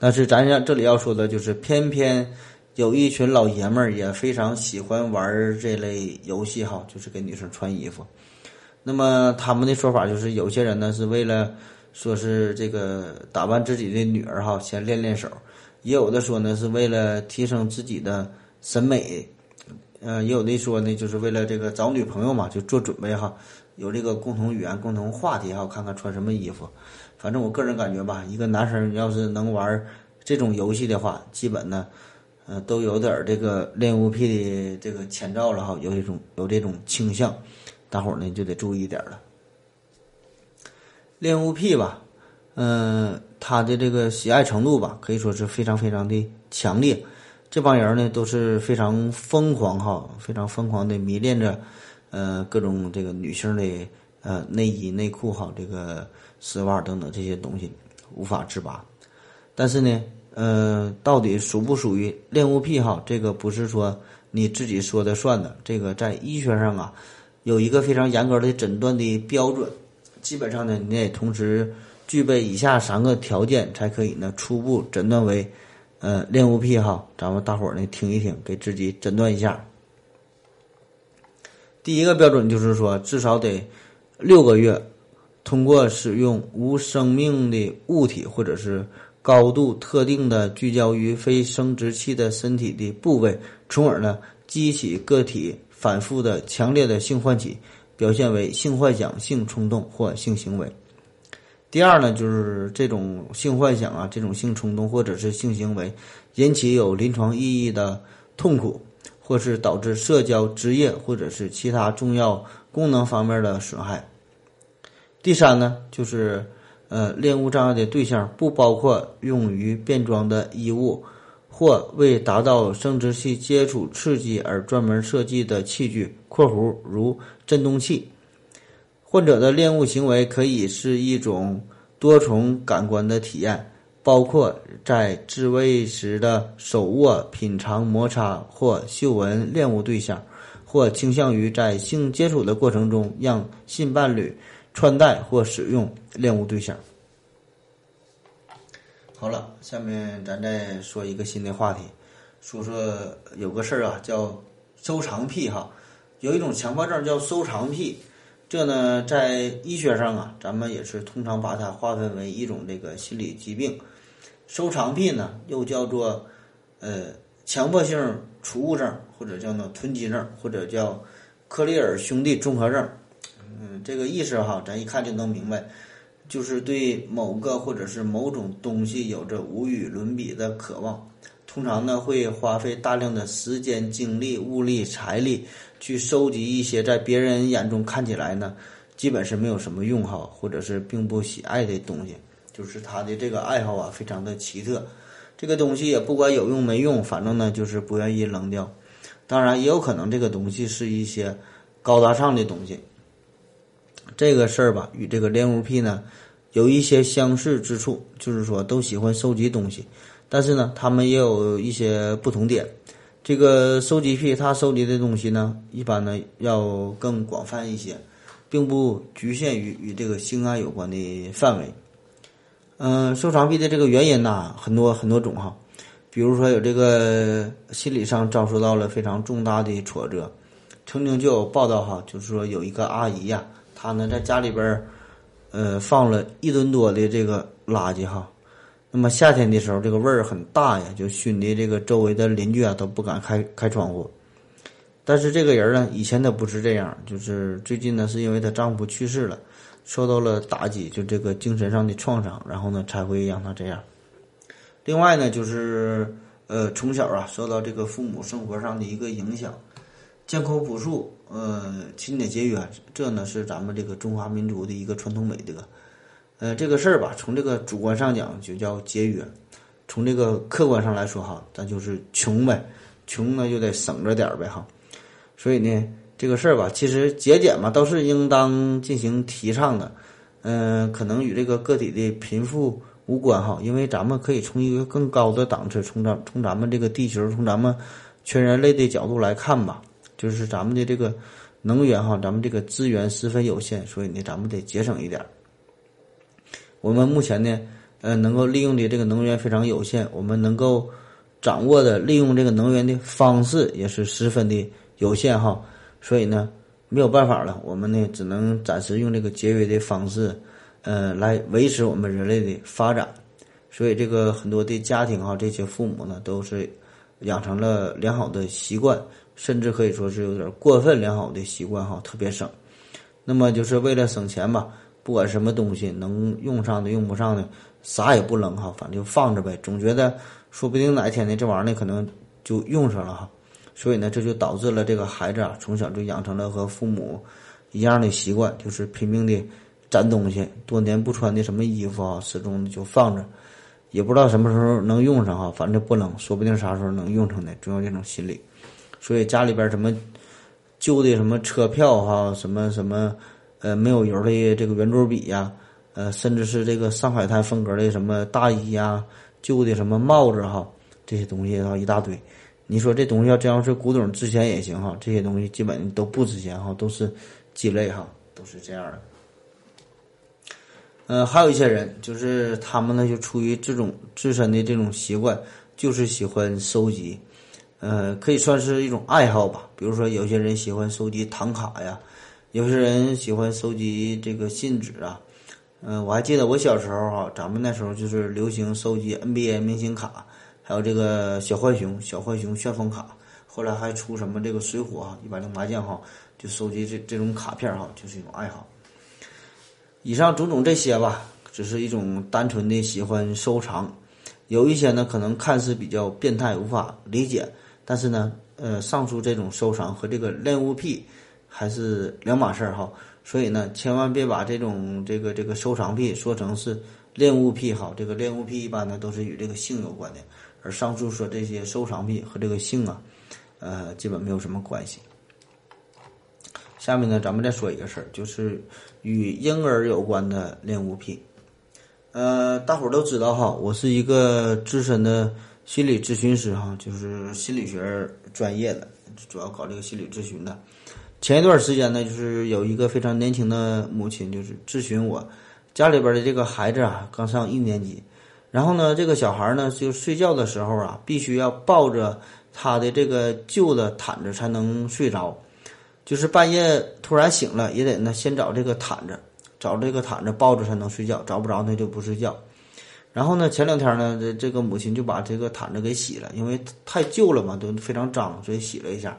但是咱要这里要说的就是，偏偏有一群老爷们儿也非常喜欢玩这类游戏哈，就是给女生穿衣服。那么他们的说法就是，有些人呢是为了说是这个打扮自己的女儿哈，先练练手；也有的说呢是为了提升自己的审美，呃，也有的说呢就是为了这个找女朋友嘛，就做准备哈，有这个共同语言、共同话题哈，看看穿什么衣服。反正我个人感觉吧，一个男生要是能玩这种游戏的话，基本呢，呃，都有点这个恋物癖的这个前兆了哈，有一种有这种倾向，大伙呢就得注意点了。恋物癖吧，嗯，他的这个喜爱程度吧，可以说是非常非常的强烈。这帮人呢都是非常疯狂哈，非常疯狂的迷恋着，呃，各种这个女性的呃内衣内裤哈，这个。丝袜等等这些东西无法自拔，但是呢，呃，到底属不属于恋物癖哈？这个不是说你自己说的算的，这个在医学上啊有一个非常严格的诊断的标准。基本上呢，你得同时具备以下三个条件，才可以呢初步诊断为呃恋物癖哈。咱们大伙儿呢听一听，给自己诊断一下。第一个标准就是说，至少得六个月。通过使用无生命的物体，或者是高度特定的聚焦于非生殖器的身体的部位，从而呢激起个体反复的强烈的性唤起，表现为性幻想、性冲动或性行为。第二呢，就是这种性幻想啊，这种性冲动或者是性行为引起有临床意义的痛苦，或是导致社交、职业或者是其他重要功能方面的损害。第三呢，就是，呃，恋物障碍的对象不包括用于变装的衣物，或为达到生殖器接触刺激而专门设计的器具（括弧如振动器）。患者的恋物行为可以是一种多重感官的体验，包括在自慰时的手握、品尝、摩擦或嗅闻恋物对象，或倾向于在性接触的过程中让性伴侣。穿戴或使用恋物对象。好了，下面咱再说一个新的话题，说说有个事儿啊，叫收藏癖哈。有一种强迫症叫收藏癖，这呢在医学上啊，咱们也是通常把它划分为一种这个心理疾病。收藏癖呢，又叫做呃强迫性储物症，或者叫做囤积症，或者叫克利尔兄弟综合症。嗯，这个意思哈，咱一看就能明白，就是对某个或者是某种东西有着无与伦比的渴望。通常呢，会花费大量的时间、精力、物力、财力去收集一些在别人眼中看起来呢，基本是没有什么用哈，或者是并不喜爱的东西。就是他的这个爱好啊，非常的奇特。这个东西也不管有用没用，反正呢就是不愿意扔掉。当然，也有可能这个东西是一些高大上的东西。这个事儿吧，与这个恋物癖呢有一些相似之处，就是说都喜欢收集东西，但是呢，他们也有一些不同点。这个收集癖，他收集的东西呢，一般呢要更广泛一些，并不局限于与这个性爱有关的范围。嗯，收藏癖的这个原因呐，很多很多种哈，比如说有这个心理上遭受到了非常重大的挫折，曾经就有报道哈，就是说有一个阿姨呀。他呢，在家里边儿，呃，放了一吨多的这个垃圾哈。那么夏天的时候，这个味儿很大呀，就熏的这个周围的邻居啊都不敢开开窗户。但是这个人呢，以前他不是这样，就是最近呢，是因为她丈夫去世了，受到了打击，就这个精神上的创伤，然后呢，才会让她这样。另外呢，就是呃，从小啊，受到这个父母生活上的一个影响。艰苦朴素，呃，勤俭节约，这呢是咱们这个中华民族的一个传统美德。呃，这个事儿吧，从这个主观上讲就叫节约，从这个客观上来说哈，咱就是穷呗，穷呢就得省着点儿呗哈。所以呢，这个事儿吧，其实节俭嘛，都是应当进行提倡的。嗯，可能与这个个体的贫富无关哈，因为咱们可以从一个更高的档次，从咱从咱们这个地球，从咱们。全人类的角度来看吧，就是咱们的这个能源哈，咱们这个资源十分有限，所以呢，咱们得节省一点儿。我们目前呢，呃，能够利用的这个能源非常有限，我们能够掌握的利用这个能源的方式也是十分的有限哈，所以呢，没有办法了，我们呢只能暂时用这个节约的方式，呃，来维持我们人类的发展。所以这个很多的家庭哈，这些父母呢都是养成了良好的习惯，甚至可以说是有点过分良好的习惯哈，特别省。那么就是为了省钱吧。不管什么东西能用上的用不上的，啥也不扔哈，反正就放着呗。总觉得说不定哪一天呢，这玩意儿呢可能就用上了哈。所以呢，这就导致了这个孩子啊，从小就养成了和父母一样的习惯，就是拼命的攒东西，多年不穿的什么衣服啊，始终就放着，也不知道什么时候能用上哈，反正不扔，说不定啥时候能用上呢，总有这种心理。所以家里边什么旧的什么车票哈，什么什么。呃，没有油的这个圆珠笔呀，呃，甚至是这个上海滩风格的什么大衣呀、旧的什么帽子哈，这些东西哈一大堆。你说这东西要真要是古董值钱也行哈，这些东西基本都不值钱哈，都是鸡肋哈，都是这样的。呃，还有一些人就是他们呢，就出于这种自身的这种习惯，就是喜欢收集，呃，可以算是一种爱好吧。比如说有些人喜欢收集唐卡呀。有些人喜欢收集这个信纸啊，嗯，我还记得我小时候哈，咱们那时候就是流行收集 NBA 明星卡，还有这个小浣熊、小浣熊旋风卡，后来还出什么这个水浒哈、一百零麻将哈，就收集这这种卡片哈，就是一种爱好。以上种种这些吧，只是一种单纯的喜欢收藏，有一些呢可能看似比较变态，无法理解，但是呢，呃，上述这种收藏和这个恋物癖。还是两码事儿哈，所以呢，千万别把这种这个这个收藏癖说成是恋物癖哈。这个恋物癖一般呢都是与这个性有关的，而上述说这些收藏癖和这个性啊，呃，基本没有什么关系。下面呢，咱们再说一个事儿，就是与婴儿有关的恋物癖。呃，大伙儿都知道哈，我是一个资深的心理咨询师哈，就是心理学专业的，主要搞这个心理咨询的。前一段时间呢，就是有一个非常年轻的母亲，就是咨询我，家里边的这个孩子啊，刚上一年级，然后呢，这个小孩呢，就睡觉的时候啊，必须要抱着他的这个旧的毯子才能睡着，就是半夜突然醒了，也得呢先找这个毯子，找这个毯子抱着才能睡觉，找不着那就不睡觉。然后呢，前两天呢，这这个母亲就把这个毯子给洗了，因为太旧了嘛，都非常脏，所以洗了一下。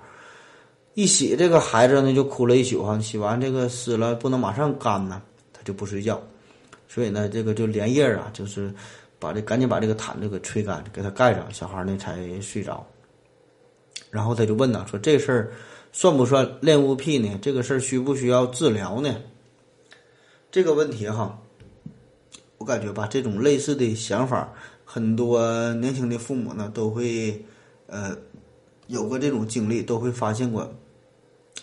一洗这个孩子呢，就哭了一宿哈。洗完这个湿了，不能马上干呢，他就不睡觉。所以呢，这个就连夜啊，就是把这赶紧把这个毯子给吹干，给他盖上，小孩呢才睡着。然后他就问呐，说这事儿算不算恋物癖呢？这个事儿需不需要治疗呢？这个问题哈，我感觉吧，这种类似的想法，很多年轻的父母呢都会呃有过这种经历，都会发现过。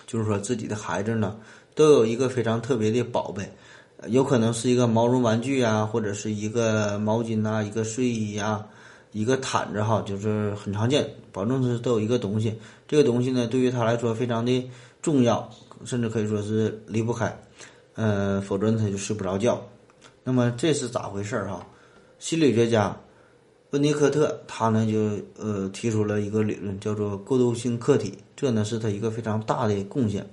就是说，自己的孩子呢，都有一个非常特别的宝贝，有可能是一个毛绒玩具啊，或者是一个毛巾呐，一个睡衣呀，一个毯子哈，就是很常见，保证是都有一个东西。这个东西呢，对于他来说非常的重要，甚至可以说是离不开，呃，否则他就睡不着觉。那么这是咋回事儿哈？心理学家温尼科特他呢就呃提出了一个理论，叫做过渡性客体。这呢是他一个非常大的贡献，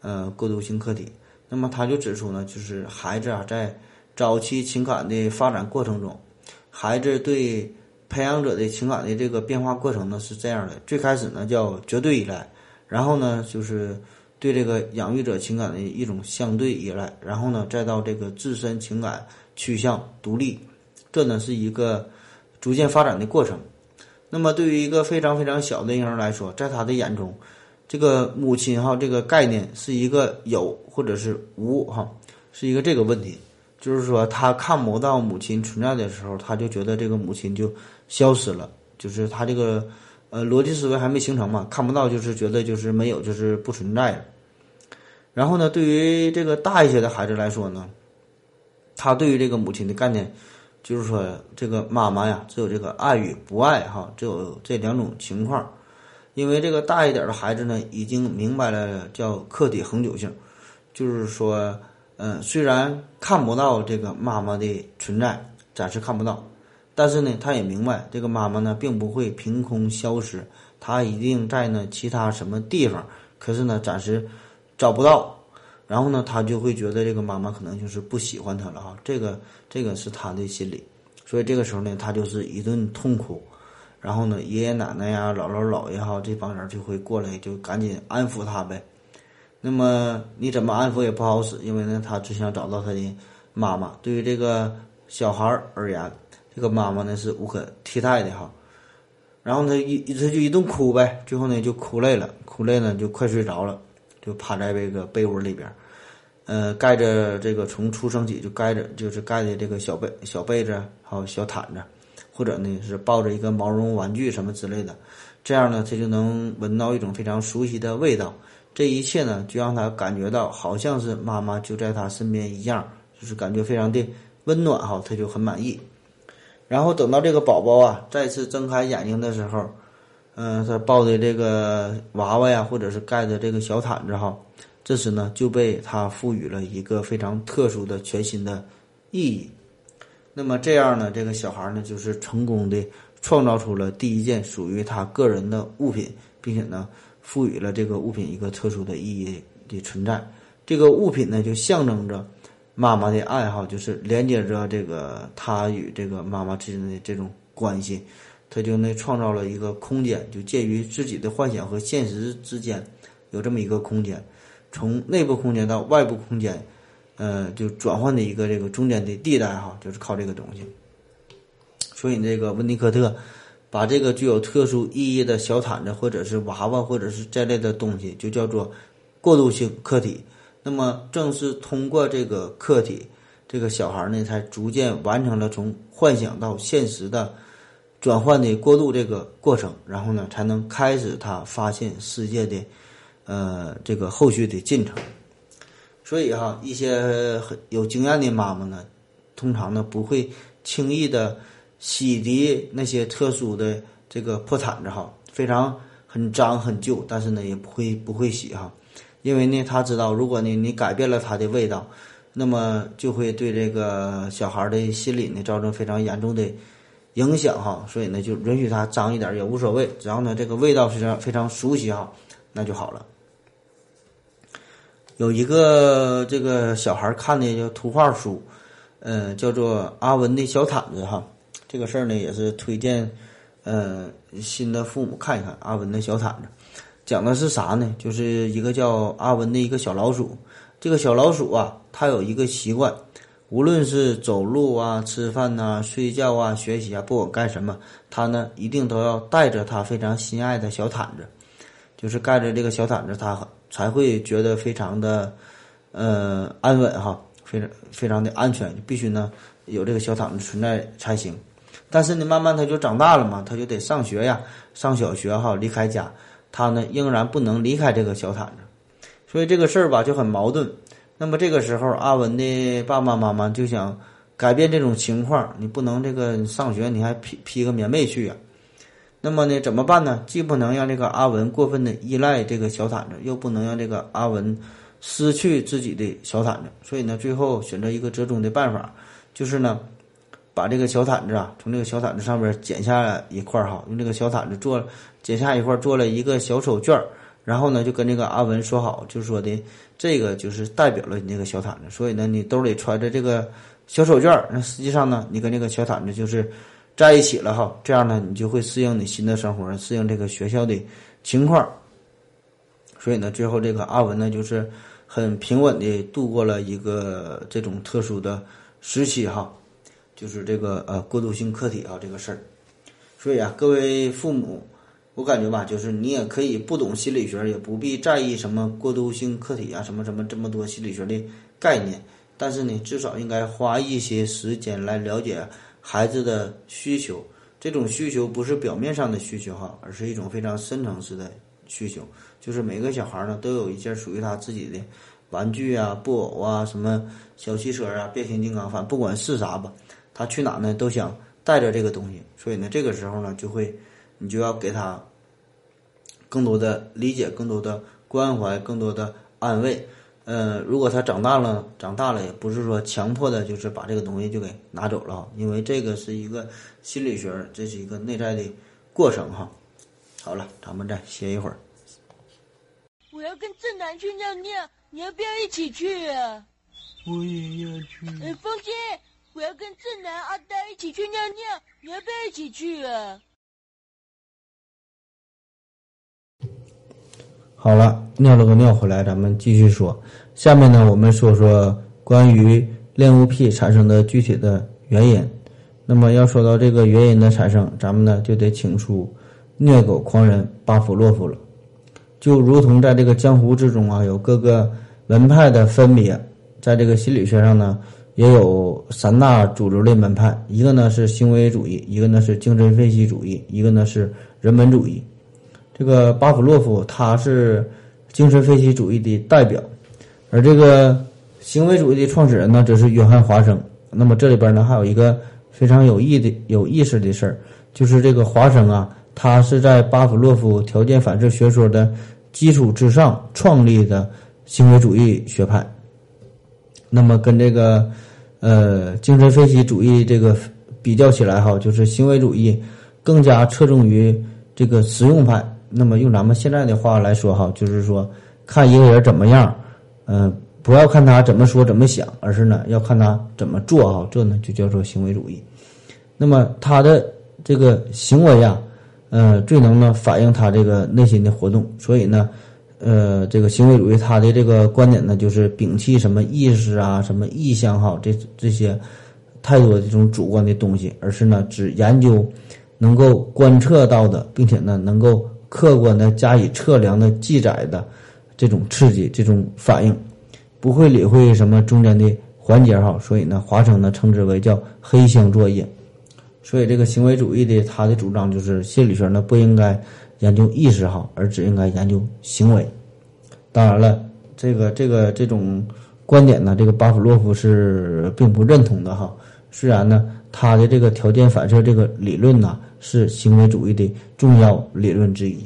呃，过渡性客体。那么他就指出呢，就是孩子啊，在早期情感的发展过程中，孩子对培养者的情感的这个变化过程呢是这样的：最开始呢叫绝对依赖，然后呢就是对这个养育者情感的一种相对依赖，然后呢再到这个自身情感趋向独立，这呢是一个逐渐发展的过程。那么，对于一个非常非常小的婴儿来说，在他的眼中，这个母亲哈这个概念是一个有或者是无哈，是一个这个问题。就是说，他看不到母亲存在的时候，他就觉得这个母亲就消失了。就是他这个呃逻辑思维还没形成嘛，看不到就是觉得就是没有，就是不存在。然后呢，对于这个大一些的孩子来说呢，他对于这个母亲的概念。就是说，这个妈妈呀，只有这个爱与不爱哈，只有这两种情况。因为这个大一点的孩子呢，已经明白了叫客体恒久性，就是说，嗯，虽然看不到这个妈妈的存在，暂时看不到，但是呢，他也明白这个妈妈呢，并不会凭空消失，她一定在呢其他什么地方，可是呢，暂时找不到，然后呢，他就会觉得这个妈妈可能就是不喜欢他了哈，这个这个是他的心理，所以这个时候呢，他就是一顿痛哭。然后呢，爷爷奶奶呀、姥姥姥爷哈，这帮人就会过来，就赶紧安抚他呗。那么你怎么安抚也不好使，因为呢，他只想找到他的妈妈。对于这个小孩而言，这个妈妈呢是无可替代的哈。然后他一他就一顿哭呗，最后呢就哭累了，哭累了就快睡着了，就趴在这个被窝里边，呃，盖着这个从出生起就盖着，就是盖的这个小被小被子还有小毯子。或者呢是抱着一个毛绒玩具什么之类的，这样呢他就能闻到一种非常熟悉的味道。这一切呢就让他感觉到好像是妈妈就在他身边一样，就是感觉非常的温暖哈，他就很满意。然后等到这个宝宝啊再次睁开眼睛的时候，嗯，他抱的这个娃娃呀，或者是盖的这个小毯子哈，这时呢就被他赋予了一个非常特殊的全新的意义。那么这样呢，这个小孩呢，就是成功的创造出了第一件属于他个人的物品，并且呢，赋予了这个物品一个特殊的意义的存在。这个物品呢，就象征着妈妈的爱好，就是连接着这个他与这个妈妈之间的这种关系。他就那，创造了一个空间，就介于自己的幻想和现实之间，有这么一个空间，从内部空间到外部空间。呃，就转换的一个这个中间的地带哈，就是靠这个东西。所以这个温尼科特把这个具有特殊意义的小毯子，或者是娃娃，或者是这类的东西，就叫做过渡性客体。那么，正是通过这个客体，这个小孩呢，才逐渐完成了从幻想到现实的转换的过渡这个过程，然后呢，才能开始他发现世界的呃这个后续的进程。所以哈，一些很有经验的妈妈呢，通常呢不会轻易的洗涤那些特殊的这个破毯子哈，非常很脏很旧，但是呢也不会不会洗哈，因为呢他知道，如果呢你改变了它的味道，那么就会对这个小孩的心理呢造成非常严重的影响哈，所以呢就允许他脏一点也无所谓，只要呢这个味道非常非常熟悉哈，那就好了。有一个这个小孩看的叫图画书，嗯，叫做《阿文的小毯子》哈。这个事儿呢也是推荐，嗯，新的父母看一看《阿文的小毯子》。讲的是啥呢？就是一个叫阿文的一个小老鼠。这个小老鼠啊，它有一个习惯，无论是走路啊、吃饭呐、睡觉啊、学习啊，不管干什么，它呢一定都要带着它非常心爱的小毯子，就是盖着这个小毯子，它。才会觉得非常的，呃，安稳哈，非常非常的安全，必须呢有这个小毯子存在才行。但是呢，慢慢它就长大了嘛，它就得上学呀，上小学哈，离开家，他呢仍然不能离开这个小毯子，所以这个事儿吧就很矛盾。那么这个时候，阿文的爸爸妈妈就想改变这种情况，你不能这个上学你还披披个棉被去呀。那么呢，怎么办呢？既不能让这个阿文过分的依赖这个小毯子，又不能让这个阿文失去自己的小毯子。所以呢，最后选择一个折中的办法，就是呢，把这个小毯子啊，从这个小毯子上边剪下一块儿哈，用这个小毯子做剪下一块儿做了一个小手绢儿，然后呢，就跟这个阿文说好，就是说的这个就是代表了你这个小毯子。所以呢，你兜里揣着这个小手绢儿，那实际上呢，你跟这个小毯子就是。在一起了哈，这样呢，你就会适应你新的生活，适应这个学校的情况。所以呢，最后这个阿文呢，就是很平稳的度过了一个这种特殊的时期哈，就是这个呃过渡性客体啊这个事儿。所以啊，各位父母，我感觉吧，就是你也可以不懂心理学，也不必在意什么过渡性客体啊，什么什么这么多心理学的概念，但是呢，至少应该花一些时间来了解。孩子的需求，这种需求不是表面上的需求哈，而是一种非常深层次的需求。就是每个小孩呢都有一件属于他自己的玩具啊、布偶啊、什么小汽车啊、变形金刚，反正不管是啥吧，他去哪呢都想带着这个东西。所以呢，这个时候呢就会，你就要给他更多的理解，更多的关怀，更多的安慰。呃，如果他长大了，长大了也不是说强迫的，就是把这个东西就给拿走了，因为这个是一个心理学，这是一个内在的过程哈。好了，咱们再歇一会儿。我要跟正南去尿尿，你要不要一起去啊？我也要去。呃，风姐，我要跟正南、阿呆一起去尿尿，你要不要一起去啊？好了，尿了个尿回来，咱们继续说。下面呢，我们说说关于恋物癖产生的具体的原因。那么要说到这个原因的产生，咱们呢就得请出虐狗狂人巴甫洛夫了。就如同在这个江湖之中啊，有各个门派的分别，在这个心理学上呢，也有三大主流的门派，一个呢是行为主义，一个呢是精神分析主义，一个呢是人本主义。这个巴甫洛夫他是精神分析主义的代表，而这个行为主义的创始人呢，则是约翰华生。那么这里边呢，还有一个非常有意的、有意思的事儿，就是这个华生啊，他是在巴甫洛夫条件反射学说的基础之上创立的行为主义学派。那么跟这个呃精神分析主义这个比较起来哈，就是行为主义更加侧重于这个实用派。那么用咱们现在的话来说哈，就是说看一个人怎么样，嗯，不要看他怎么说怎么想，而是呢要看他怎么做哈，这呢就叫做行为主义。那么他的这个行为啊，呃，最能呢反映他这个内心的活动。所以呢，呃，这个行为主义他的这个观点呢，就是摒弃什么意识啊、什么意向哈，这这些太多这种主观的东西，而是呢只研究能够观测到的，并且呢能够。客观的加以测量的记载的这种刺激，这种反应，不会理会什么中间的环节哈，所以呢，华生呢称之为叫黑箱作业。所以这个行为主义的他的主张就是心理学呢不应该研究意识哈，而只应该研究行为。当然了，这个这个这种观点呢，这个巴甫洛夫是并不认同的哈。虽然呢，他的这个条件反射这个理论呢。是行为主义的重要理论之一。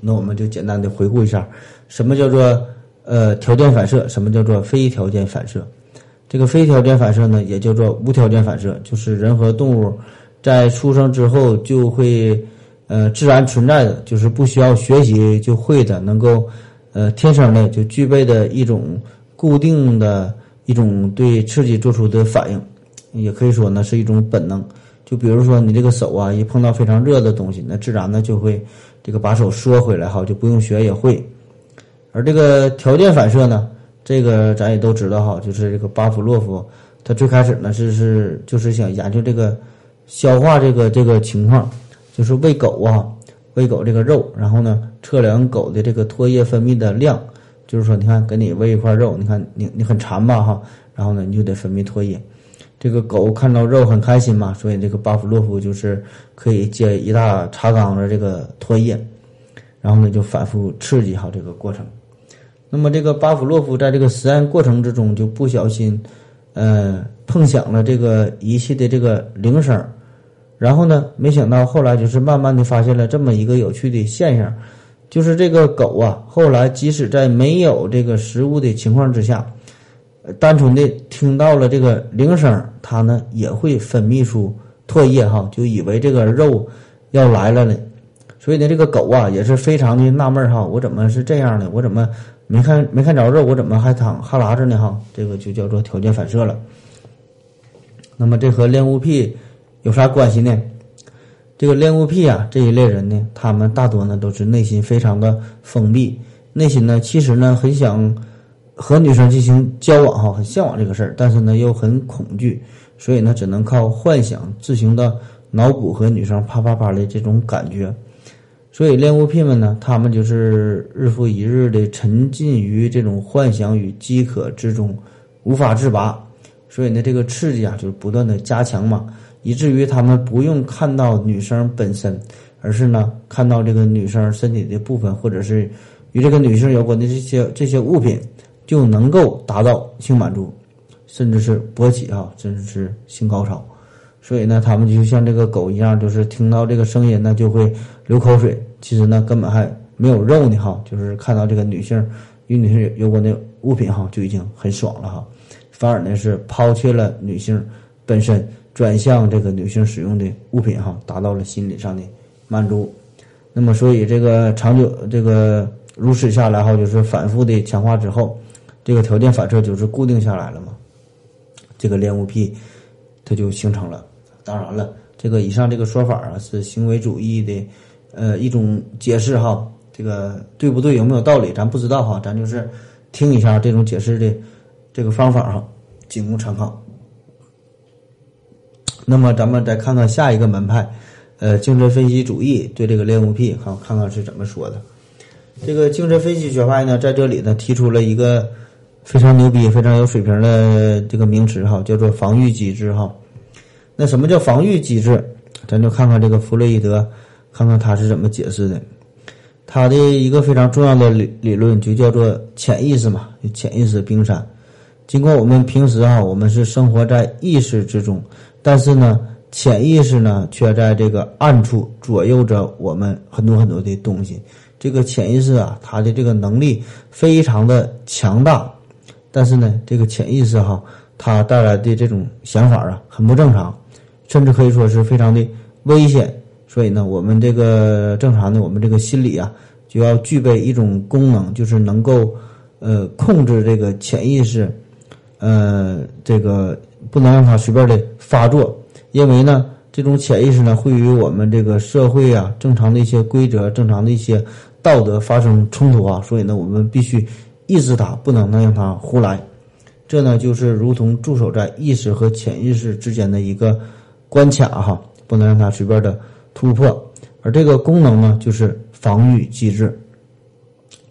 那我们就简单的回顾一下，什么叫做呃条件反射，什么叫做非条件反射？这个非条件反射呢，也叫做无条件反射，就是人和动物在出生之后就会呃自然存在的，就是不需要学习就会的，能够呃天生的就具备的一种固定的一种对刺激做出的反应，也可以说呢是一种本能。就比如说你这个手啊，一碰到非常热的东西，那自然呢就会这个把手缩回来哈，就不用学也会。而这个条件反射呢，这个咱也都知道哈，就是这个巴甫洛夫他最开始呢是是就是想研究这个消化这个这个情况，就是喂狗啊，喂狗这个肉，然后呢测量狗的这个唾液分泌的量，就是说你看给你喂一块肉，你看你你很馋吧哈，然后呢你就得分泌唾液。这个狗看到肉很开心嘛，所以这个巴甫洛夫就是可以接一大茶缸的这个唾液，然后呢就反复刺激好这个过程。那么这个巴甫洛夫在这个实验过程之中就不小心，呃碰响了这个仪器的这个铃声，然后呢没想到后来就是慢慢的发现了这么一个有趣的现象，就是这个狗啊后来即使在没有这个食物的情况之下。单纯的听到了这个铃声，它呢也会分泌出唾液哈，就以为这个肉要来了呢。所以呢，这个狗啊也是非常的纳闷哈，我怎么是这样的？我怎么没看没看着肉？我怎么还淌哈喇子呢？哈，这个就叫做条件反射了。那么这和恋物癖有啥关系呢？这个恋物癖啊这一类人呢，他们大多呢都是内心非常的封闭，内心呢其实呢很想。和女生进行交往哈，很向往这个事儿，但是呢又很恐惧，所以呢只能靠幻想自行的脑补和女生啪啪啪的这种感觉。所以恋物癖们呢，他们就是日复一日的沉浸于这种幻想与饥渴之中，无法自拔。所以呢这个刺激啊就是不断的加强嘛，以至于他们不用看到女生本身，而是呢看到这个女生身体的部分，或者是与这个女生有关的这些这些物品。就能够达到性满足，甚至是勃起啊，甚至是性高潮。所以呢，他们就像这个狗一样，就是听到这个声音呢就会流口水，其实呢根本还没有肉呢哈，就是看到这个女性与女性有关的物品哈就已经很爽了哈，反而呢是抛弃了女性本身，转向这个女性使用的物品哈，达到了心理上的满足。那么所以这个长久这个如此下来哈，就是反复的强化之后，这个条件反射就是固定下来了嘛，这个恋物癖它就形成了。当然了，这个以上这个说法啊是行为主义的，呃一种解释哈。这个对不对，有没有道理，咱不知道哈。咱就是听一下这种解释的这个方法哈，仅供参考。那么咱们再看看下一个门派，呃，精神分析主义对这个恋物癖，看看看是怎么说的。这个精神分析学派呢，在这里呢提出了一个非常牛逼、非常有水平的这个名词哈，叫做防御机制哈。那什么叫防御机制？咱就看看这个弗洛伊德，看看他是怎么解释的。他的一个非常重要的理理论就叫做潜意识嘛，潜意识冰山。尽管我们平时啊，我们是生活在意识之中，但是呢，潜意识呢却在这个暗处左右着我们很多很多的东西。这个潜意识啊，它的这个能力非常的强大，但是呢，这个潜意识哈，它带来的这种想法啊，很不正常。甚至可以说是非常的危险，所以呢，我们这个正常的我们这个心理啊，就要具备一种功能，就是能够呃控制这个潜意识，呃，这个不能让它随便的发作，因为呢，这种潜意识呢会与我们这个社会啊正常的一些规则、正常的一些道德发生冲突啊，所以呢，我们必须抑制它，不能呢让它胡来。这呢就是如同驻守在意识和潜意识之间的一个。关卡哈，不能让它随便的突破，而这个功能呢，就是防御机制。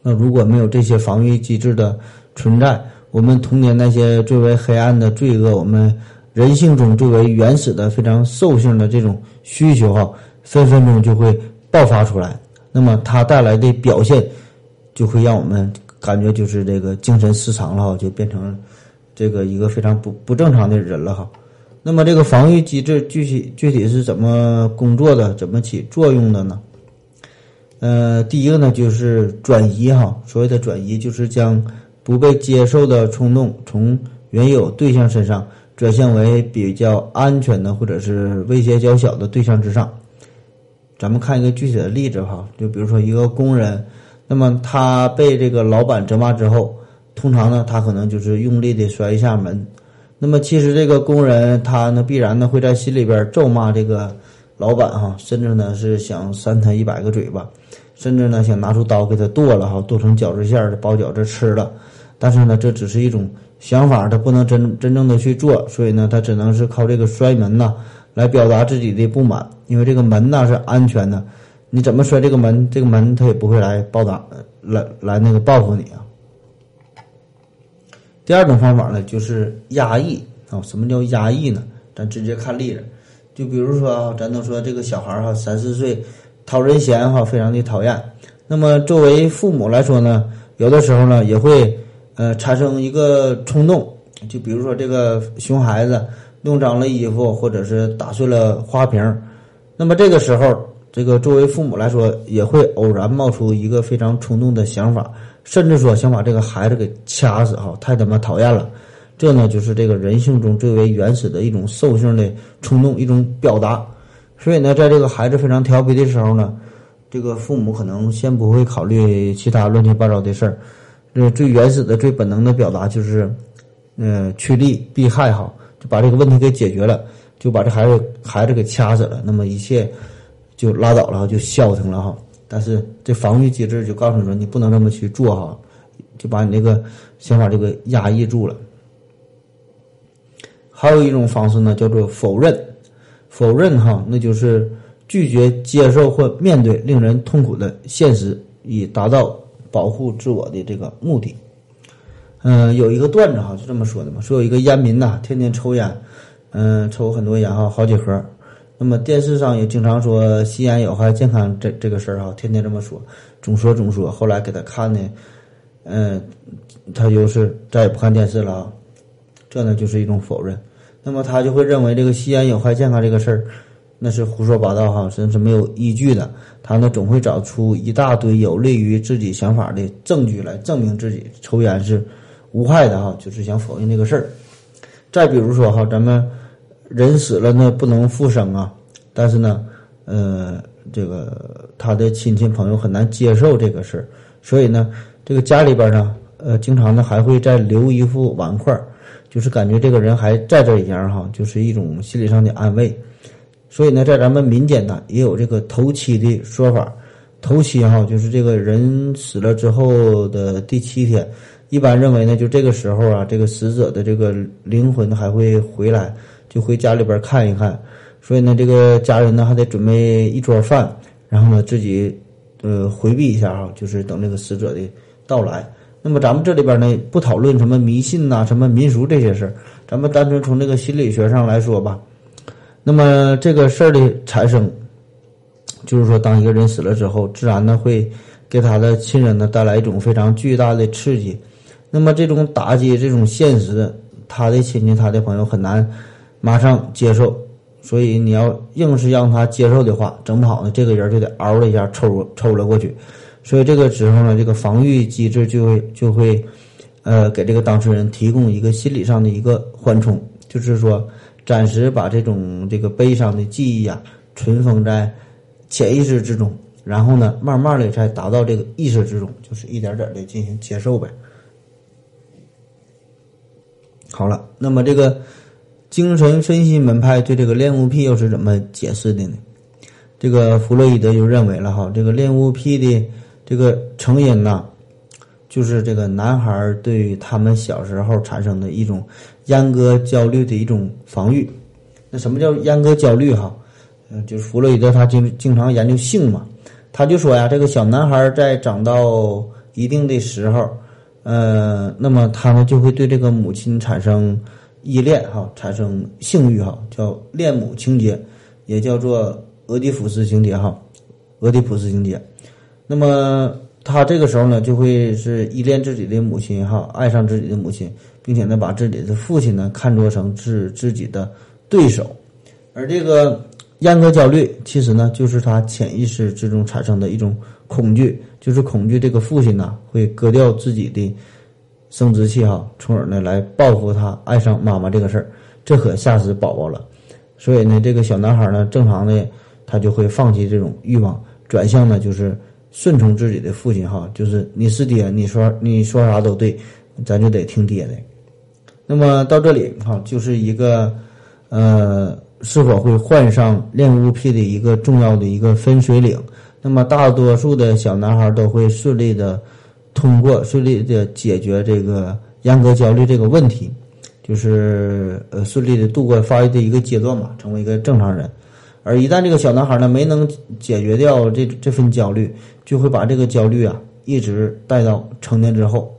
那如果没有这些防御机制的存在，我们童年那些最为黑暗的罪恶，我们人性中最为原始的、非常兽性的这种需求哈，分分钟就会爆发出来。那么它带来的表现，就会让我们感觉就是这个精神失常了，就变成这个一个非常不不正常的人了哈。那么这个防御机制具体具体是怎么工作的？怎么起作用的呢？呃，第一个呢就是转移哈，所谓的转移就是将不被接受的冲动从原有对象身上转向为比较安全的或者是威胁较小的对象之上。咱们看一个具体的例子哈，就比如说一个工人，那么他被这个老板责骂之后，通常呢他可能就是用力的摔一下门。那么其实这个工人他呢必然呢会在心里边咒骂这个老板哈，甚至呢是想扇他一百个嘴巴，甚至呢想拿出刀给他剁了哈，剁成饺子馅儿的包饺子吃了。但是呢这只是一种想法，他不能真真正的去做，所以呢他只能是靠这个摔门呐来表达自己的不满，因为这个门呐是安全的，你怎么摔这个门，这个门他也不会来报答来来那个报复你啊。第二种方法呢，就是压抑啊。什么叫压抑呢？咱直接看例子，就比如说啊，咱都说这个小孩儿哈，三四岁，讨人嫌哈，非常的讨厌。那么作为父母来说呢，有的时候呢，也会呃产生一个冲动，就比如说这个熊孩子弄脏了衣服，或者是打碎了花瓶儿。那么这个时候，这个作为父母来说，也会偶然冒出一个非常冲动的想法。甚至说想把这个孩子给掐死哈，太他妈讨厌了。这呢就是这个人性中最为原始的一种兽性的冲动，一种表达。所以呢，在这个孩子非常调皮的时候呢，这个父母可能先不会考虑其他乱七八糟的事儿。是最原始的、最本能的表达就是，嗯，趋利避害哈，就把这个问题给解决了，就把这孩子孩子给掐死了，那么一切就拉倒了，就消停了哈。但是这防御机制就告诉你说，你不能这么去做哈，就把你那个想法这个压抑住了。还有一种方式呢，叫做否认，否认哈，那就是拒绝接受或面对令人痛苦的现实，以达到保护自我的这个目的。嗯，有一个段子哈，就这么说的嘛，说有一个烟民呐，天天抽烟，嗯，抽很多烟哈，好几盒。那么电视上也经常说吸烟有害健康这这个事儿哈，天天这么说，总说总说。后来给他看呢，嗯，他就是再也不看电视了啊。这呢就是一种否认。那么他就会认为这个吸烟有害健康这个事儿，那是胡说八道哈，真是没有依据的。他呢总会找出一大堆有利于自己想法的证据来证明自己抽烟是无害的哈，就是想否认这个事儿。再比如说哈，咱们人死了呢不能复生啊，但是呢，呃，这个他的亲戚朋友很难接受这个事儿，所以呢，这个家里边呢，呃，经常呢还会再留一副碗筷，就是感觉这个人还在这一样哈，就是一种心理上的安慰。所以呢，在咱们民间呢，也有这个头七的说法。头七哈，就是这个人死了之后的第七天，一般认为呢，就这个时候啊，这个死者的这个灵魂还会回来，就回家里边看一看。所以呢，这个家人呢还得准备一桌饭，然后呢自己呃回避一下哈，就是等这个死者的到来。那么咱们这里边呢，不讨论什么迷信呐、什么民俗这些事儿，咱们单纯从这个心理学上来说吧。那么这个事儿的产生，就是说，当一个人死了之后，自然呢会给他的亲人呢带来一种非常巨大的刺激。那么这种打击、这种现实，他的亲戚、他的朋友很难马上接受。所以你要硬是让他接受的话，整不好呢，这个人就得嗷的一下抽抽了过去。所以这个时候呢，这个防御机制就会就会，呃，给这个当事人提供一个心理上的一个缓冲，就是说。暂时把这种这个悲伤的记忆啊存封在潜意识之中，然后呢，慢慢的才达到这个意识之中，就是一点点的进行接受呗。好了，那么这个精神分析门派对这个恋物癖又是怎么解释的呢？这个弗洛伊德就认为了哈，这个恋物癖的这个成因呐，就是这个男孩对于他们小时候产生的一种。阉割焦虑的一种防御，那什么叫阉割焦虑？哈，嗯，就是弗洛伊德他经经常研究性嘛，他就说呀，这个小男孩在长到一定的时候，呃，那么他呢就会对这个母亲产生依恋，哈，产生性欲，哈，叫恋母情节，也叫做俄狄浦斯情节，哈，俄狄浦斯情节。那么他这个时候呢，就会是依恋自己的母亲，哈，爱上自己的母亲。并且呢，把自己的父亲呢看作成是自己的对手，而这个阉割焦虑其实呢，就是他潜意识之中产生的一种恐惧，就是恐惧这个父亲呢会割掉自己的生殖器哈，从而呢来报复他爱上妈妈这个事儿，这可吓死宝宝了。所以呢，这个小男孩呢，正常的他就会放弃这种欲望，转向呢就是顺从自己的父亲哈，就是你是爹，你说你说啥都对，咱就得听爹的。那么到这里哈，就是一个，呃，是否会患上恋物癖的一个重要的一个分水岭。那么大多数的小男孩都会顺利的通过，顺利的解决这个严格焦虑这个问题，就是呃顺利的度过发育的一个阶段吧，成为一个正常人。而一旦这个小男孩呢没能解决掉这这份焦虑，就会把这个焦虑啊一直带到成年之后。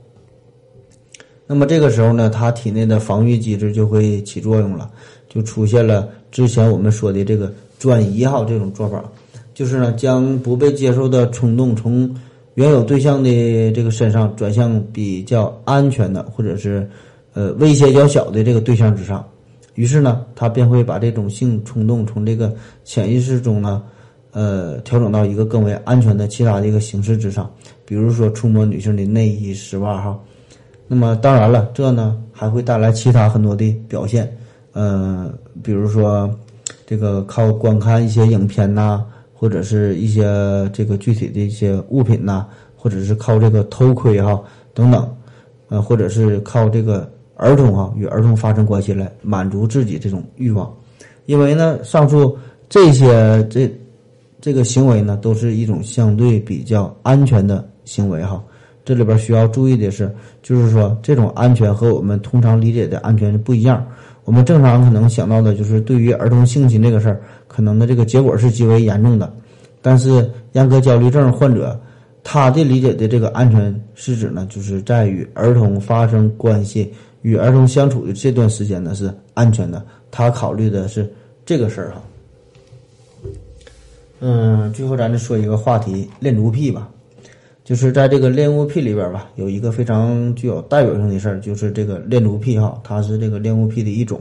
那么这个时候呢，他体内的防御机制就会起作用了，就出现了之前我们说的这个转移哈这种做法，就是呢将不被接受的冲动从原有对象的这个身上转向比较安全的或者是呃威胁较小的这个对象之上，于是呢他便会把这种性冲动从这个潜意识中呢呃调整到一个更为安全的其他的一个形式之上，比如说触摸女性的内衣丝袜哈。那么当然了，这呢还会带来其他很多的表现，呃，比如说，这个靠观看一些影片呐，或者是一些这个具体的一些物品呐，或者是靠这个偷窥哈等等，呃，或者是靠这个儿童哈与儿童发生关系来满足自己这种欲望，因为呢，上述这些这这个行为呢，都是一种相对比较安全的行为哈。这里边需要注意的是，就是说这种安全和我们通常理解的安全是不一样。我们正常可能想到的就是对于儿童性侵这个事儿，可能的这个结果是极为严重的。但是阉割焦虑症患者，他的理解的这个安全是指呢，就是在与儿童发生关系、与儿童相处的这段时间呢是安全的。他考虑的是这个事儿哈。嗯，最后咱就说一个话题，恋足癖吧。就是在这个恋物癖里边吧，有一个非常具有代表性的事儿，就是这个恋足癖哈，它是这个恋物癖的一种。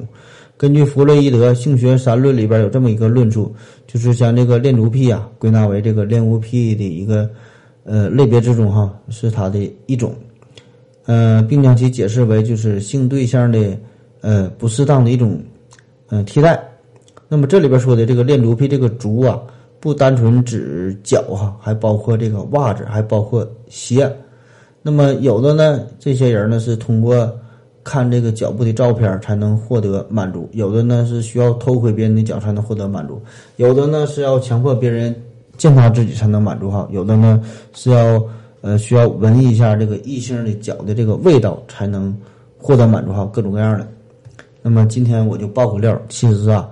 根据弗洛伊德性学三论里边有这么一个论述，就是将这个恋足癖啊归纳为这个恋物癖的一个呃类别之中哈，是它的一种，呃，并将其解释为就是性对象的呃不适当的一种嗯替代。那么这里边说的这个恋足癖，这个足啊，不单纯指脚哈，还包括这个袜子，还包括鞋。那么有的呢，这些人呢是通过看这个脚部的照片才能获得满足；有的呢是需要偷窥别人的脚才能获得满足；有的呢是要强迫别人见他自己才能满足哈；有的呢是要呃需要闻一下这个异性的脚的这个味道才能获得满足哈，各种各样的。那么今天我就爆个料，其实啊。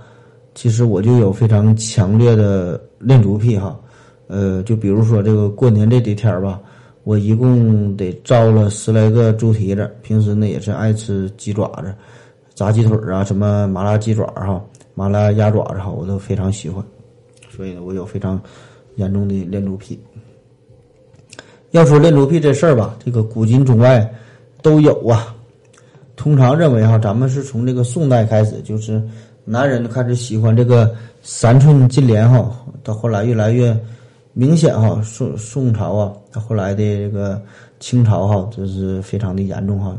其实我就有非常强烈的恋足癖哈，呃，就比如说这个过年这几天吧，我一共得招了十来个猪蹄子。平时呢也是爱吃鸡爪子、炸鸡腿啊，什么麻辣鸡爪哈、麻辣鸭爪子哈，我都非常喜欢。所以呢，我有非常严重的恋足癖。要说恋足癖这事儿吧，这个古今中外都有啊。通常认为哈，咱们是从这个宋代开始就是。男人开始喜欢这个三寸金莲哈，到后来越来越明显哈。宋宋朝啊，到后来的这个清朝哈，这是非常的严重哈。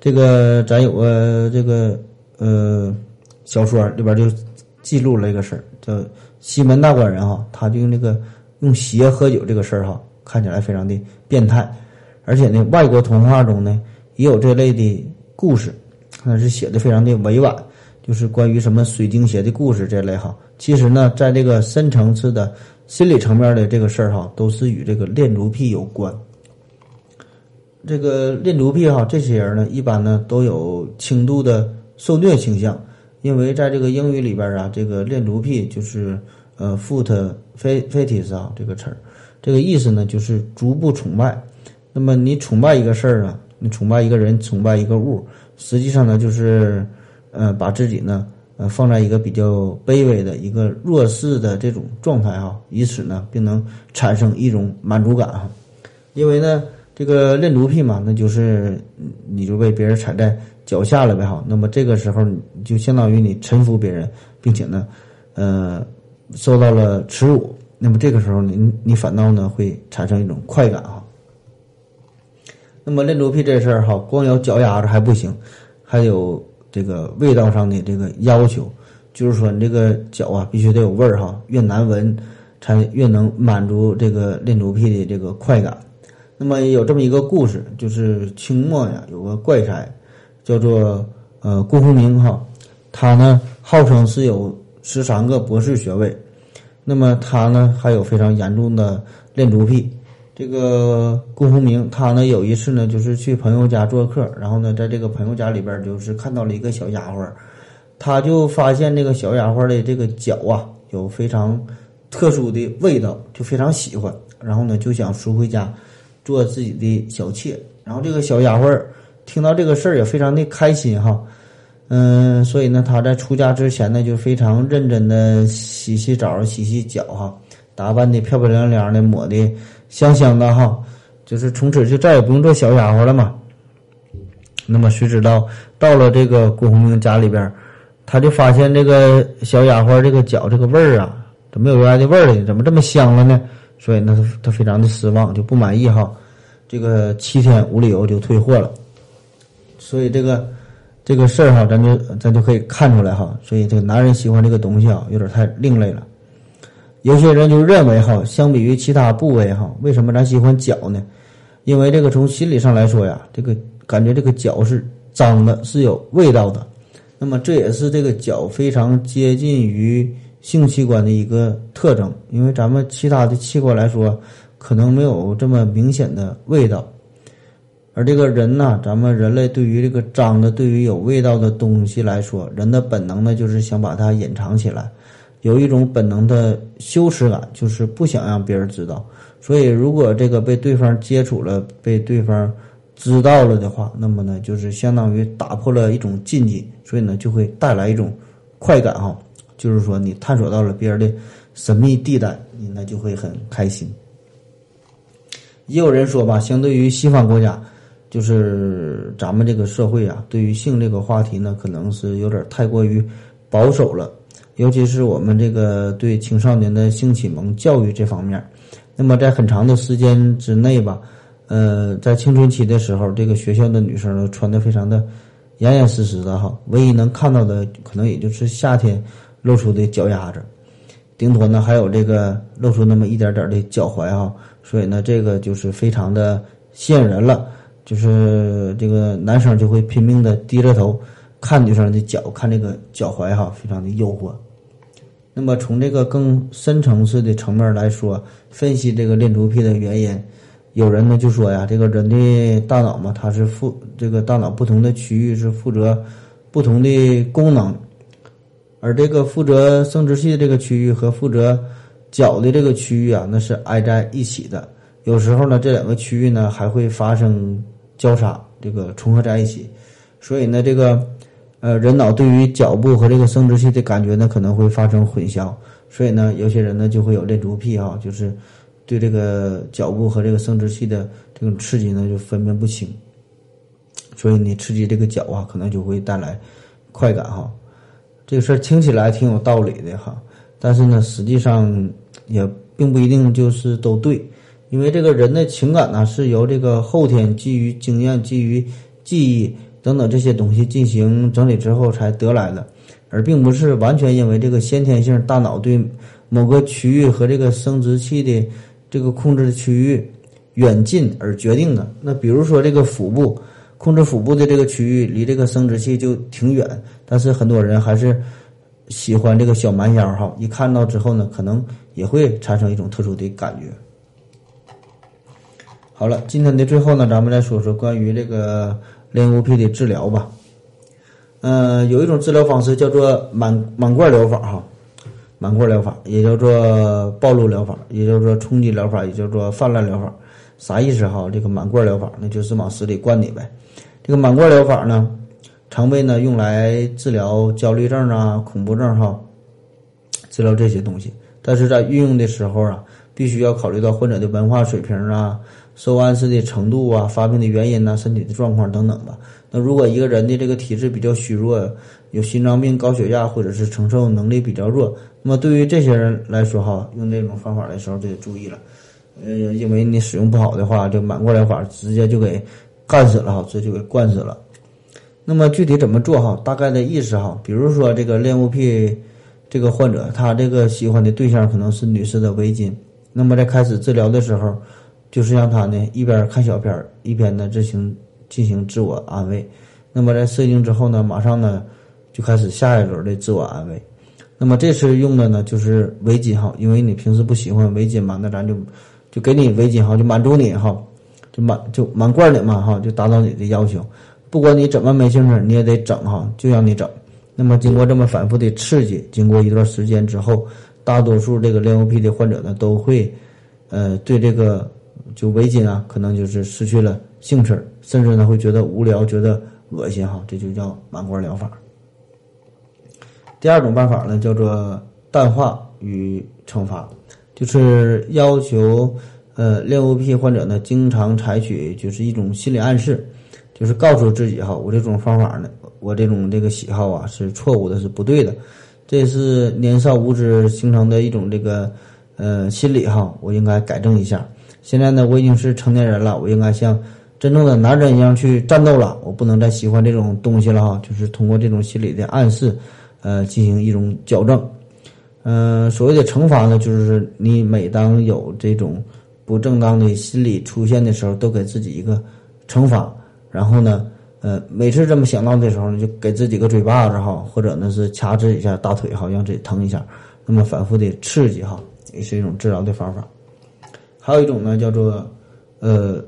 这个咱有个这个呃小说里边就记录了一个事儿，叫西门大官人哈，他就用这个用鞋喝酒这个事儿哈，看起来非常的变态，而且呢，外国童话中呢也有这类的故事，但是写的非常的委婉。就是关于什么水晶鞋的故事这类哈，其实呢，在这个深层次的心理层面的这个事儿哈，都是与这个恋足癖有关。这个恋足癖哈，这些人呢，一般呢都有轻度的受虐倾向，因为在这个英语里边啊，这个恋足癖就是呃 foot fetish 啊这个词儿，这个意思呢就是逐步崇拜。那么你崇拜一个事儿啊，你崇拜一个人，崇拜一个物，实际上呢就是。呃，把自己呢，呃，放在一个比较卑微的一个弱势的这种状态哈，以此呢，并能产生一种满足感哈。因为呢，这个恋足癖嘛，那就是你就被别人踩在脚下了呗哈。那么这个时候，你就相当于你臣服别人，并且呢，呃，受到了耻辱。那么这个时候，你你反倒呢会产生一种快感哈。那么恋足癖这事儿哈，光有脚丫子还不行，还有。这个味道上的这个要求，就是说你这个脚啊必须得有味儿哈，越难闻才越能满足这个恋足癖的这个快感。那么有这么一个故事，就是清末呀有个怪才，叫做呃顾鸿明哈，他呢号称是有十三个博士学位，那么他呢还有非常严重的恋足癖。这个顾鸿明，他呢有一次呢，就是去朋友家做客，然后呢，在这个朋友家里边，就是看到了一个小丫鬟，他就发现这个小丫鬟的这个脚啊，有非常特殊的味道，就非常喜欢，然后呢，就想赎回家做自己的小妾。然后这个小丫鬟听到这个事儿也非常的开心哈，嗯，所以呢，他在出家之前呢，就非常认真的洗洗澡、洗洗脚哈，打扮的漂漂亮亮的，抹的。香香的哈，就是从此就再也不用做小丫鬟了嘛。那么谁知道到了这个郭鸿明家里边，他就发现这个小丫鬟这个脚这个味儿啊，怎么有原来的味儿了？怎么这么香了呢？所以呢，他他非常的失望，就不满意哈。这个七天无理由就退货了。所以这个这个事儿哈，咱就咱就可以看出来哈。所以这个男人喜欢这个东西啊，有点太另类了。有些人就认为哈，相比于其他部位哈，为什么咱喜欢脚呢？因为这个从心理上来说呀，这个感觉这个脚是脏的，是有味道的。那么这也是这个脚非常接近于性器官的一个特征。因为咱们其他的器官来说，可能没有这么明显的味道。而这个人呢，咱们人类对于这个脏的、对于有味道的东西来说，人的本能呢，就是想把它隐藏起来。有一种本能的羞耻感，就是不想让别人知道。所以，如果这个被对方接触了，被对方知道了的话，那么呢，就是相当于打破了一种禁忌，所以呢，就会带来一种快感哈。就是说，你探索到了别人的神秘地带，你那就会很开心。也有人说吧，相对于西方国家，就是咱们这个社会啊，对于性这个话题呢，可能是有点太过于保守了，尤其是我们这个对青少年的性启蒙教育这方面。那么在很长的时间之内吧，呃，在青春期的时候，这个学校的女生呢穿的非常的严严实实的哈，唯一能看到的可能也就是夏天露出的脚丫子，顶多呢还有这个露出那么一点点的脚踝哈，所以呢这个就是非常的吸引人了。就是这个男生就会拼命的低着头看女生的脚，看这个脚踝哈，非常的诱惑。那么从这个更深层次的层面来说，分析这个恋足癖的原因，有人呢就说呀，这个人的大脑嘛，它是负这个大脑不同的区域是负责不同的功能，而这个负责生殖器的这个区域和负责脚的这个区域啊，那是挨在一起的。有时候呢，这两个区域呢还会发生。交叉这个重合在一起，所以呢，这个呃人脑对于脚部和这个生殖器的感觉呢可能会发生混淆，所以呢，有些人呢就会有恋足癖哈，就是对这个脚部和这个生殖器的这种刺激呢就分辨不清，所以你刺激这个脚啊，可能就会带来快感哈。这个事儿听起来挺有道理的哈，但是呢，实际上也并不一定就是都对。因为这个人的情感呢，是由这个后天基于经验、基于记忆等等这些东西进行整理之后才得来的，而并不是完全因为这个先天性大脑对某个区域和这个生殖器的这个控制区域远近而决定的。那比如说这个腹部控制腹部的这个区域离这个生殖器就挺远，但是很多人还是喜欢这个小蛮腰哈，一看到之后呢，可能也会产生一种特殊的感觉。好了，今天的最后呢，咱们来说说关于这个恋物癖的治疗吧。嗯，有一种治疗方式叫做满满贯疗法哈，满贯疗法也叫做暴露疗法，也叫做冲击疗法，也叫做泛滥疗法。啥意思哈？这个满贯疗法那就是往死里灌你呗。这个满贯疗法呢，常被呢用来治疗焦虑症啊、恐怖症哈，治疗这些东西。但是在运用的时候啊，必须要考虑到患者的文化水平啊。受暗示的程度啊，发病的原因呐，身体的状况等等吧。那如果一个人的这个体质比较虚弱，有心脏病、高血压，或者是承受能力比较弱，那么对于这些人来说哈，用这种方法的时候就得注意了。呃，因为你使用不好的话，这满贯疗法直接就给干死了哈，直接就给灌死了。那么具体怎么做哈？大概的意思哈，比如说这个恋物癖这个患者，他这个喜欢的对象可能是女士的围巾，那么在开始治疗的时候。就是让他呢一边看小片儿，一边呢进行进行自我安慰。那么在射精之后呢，马上呢就开始下一轮的自我安慰。那么这次用的呢就是围巾哈，因为你平时不喜欢围巾嘛，那咱就就给你围巾哈，就满足你哈，就满就满贯的嘛哈，就达到你的要求。不管你怎么没兴趣，你也得整哈，就让你整。那么经过这么反复的刺激，经过一段时间之后，大多数这个恋物癖的患者呢都会呃对这个。就围巾啊，可能就是失去了兴趣，甚至呢会觉得无聊、觉得恶心哈，这就叫满贯疗法。第二种办法呢，叫做淡化与惩罚，就是要求呃恋物癖患者呢经常采取就是一种心理暗示，就是告诉自己哈，我这种方法呢，我这种这个喜好啊是错误的，是不对的，这是年少无知形成的一种这个呃心理哈，我应该改正一下。现在呢，我已经是成年人了，我应该像真正的男人一样去战斗了。我不能再喜欢这种东西了哈，就是通过这种心理的暗示，呃，进行一种矫正。嗯，所谓的惩罚呢，就是你每当有这种不正当的心理出现的时候，都给自己一个惩罚。然后呢，呃，每次这么想到的时候呢，就给自己个嘴巴子哈，或者呢是掐自己一下大腿哈，让自己疼一下。那么反复的刺激哈，也是一种治疗的方法。还有一种呢，叫做，呃，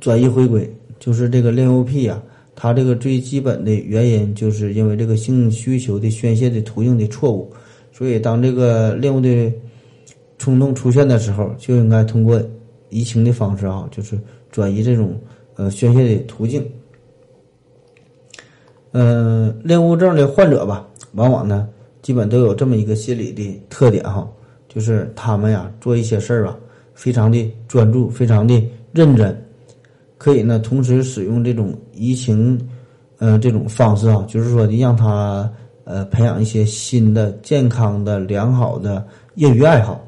转移回归，就是这个恋物癖啊，它这个最基本的原因，就是因为这个性需求的宣泄的途径的错误，所以当这个恋物的冲动出现的时候，就应该通过移情的方式啊，就是转移这种呃宣泄的途径。嗯，恋物症的患者吧，往往呢，基本都有这么一个心理的特点哈，就是他们呀做一些事儿吧。非常的专注，非常的认真，可以呢同时使用这种移情，呃这种方式啊，就是说的让他呃培养一些新的健康的良好的业余爱好，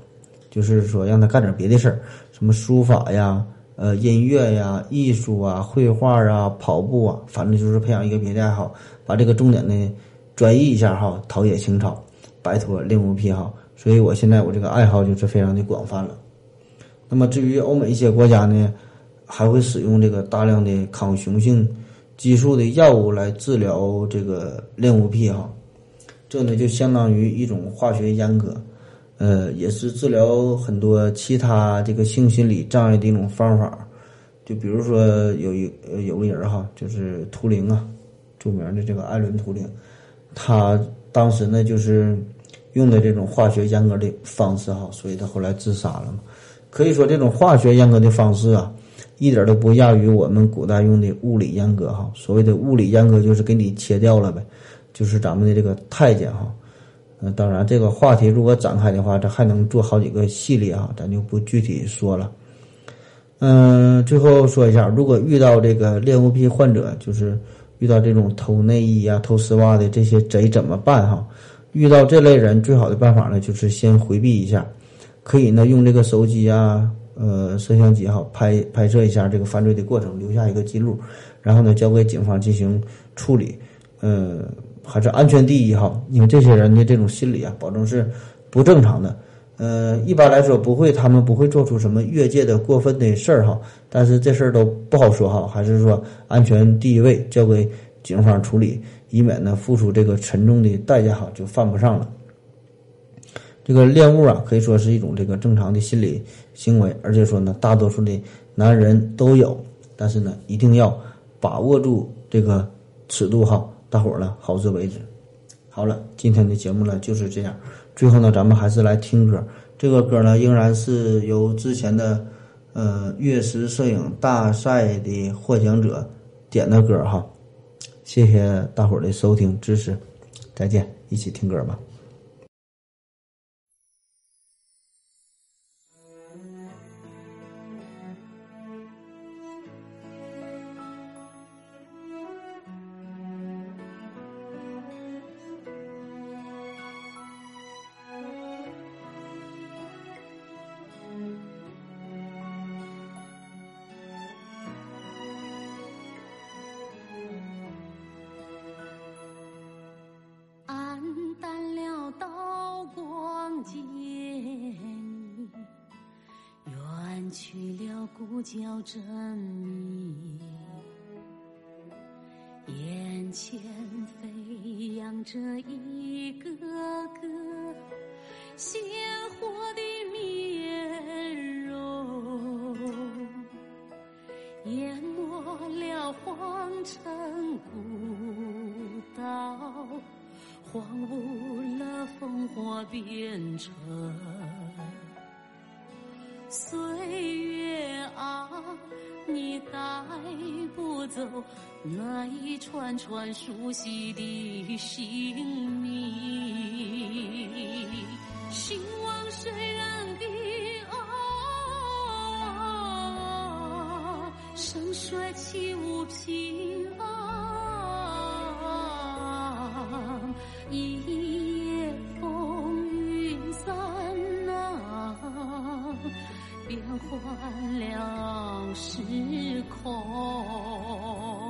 就是说让他干点别的事儿，什么书法呀。呃，音乐呀、艺术啊、绘画啊、跑步啊，反正就是培养一个别的爱好，把这个重点呢转移一下哈，陶冶情操，摆脱恋物癖哈。所以我现在我这个爱好就是非常的广泛了。那么至于欧美一些国家呢，还会使用这个大量的抗雄性激素的药物来治疗这个恋物癖哈，这呢就相当于一种化学阉割。呃，也是治疗很多其他这个性心理障碍的一种方法，就比如说有一呃有个人哈，就是图灵啊，著名的这个艾伦图灵，他当时呢就是用的这种化学阉割的方式哈，所以他后来自杀了嘛。可以说这种化学阉割的方式啊，一点都不亚于我们古代用的物理阉割哈。所谓的物理阉割就是给你切掉了呗，就是咱们的这个太监哈。嗯当然，这个话题如果展开的话，这还能做好几个系列啊，咱就不具体说了。嗯，最后说一下，如果遇到这个恋物癖患者，就是遇到这种偷内衣啊、偷丝袜的这些贼怎么办哈？遇到这类人，最好的办法呢，就是先回避一下，可以呢用这个手机啊、呃摄像机哈拍拍摄一下这个犯罪的过程，留下一个记录，然后呢交给警方进行处理。嗯。还是安全第一哈，因为这些人的这种心理啊，保证是不正常的。呃，一般来说不会，他们不会做出什么越界的过分的事儿哈。但是这事儿都不好说哈，还是说安全第一位，交给警方处理，以免呢付出这个沉重的代价哈，就犯不上了。这个恋物啊，可以说是一种这个正常的心理行为，而且说呢，大多数的男人都有，但是呢，一定要把握住这个尺度哈。大伙儿呢，好自为之。好了，今天的节目呢就是这样。最后呢，咱们还是来听歌。这个歌呢，仍然是由之前的呃月食摄影大赛的获奖者点的歌哈。谢谢大伙儿的收听支持，再见，一起听歌吧。叫着你，眼前飞扬着一个个鲜活的面容，淹没了皇城古道，荒芜了烽火边城。岁月啊，你带不走那一串串熟悉的姓名，兴亡谁人的啊？盛衰岂无平安？一变幻了时空。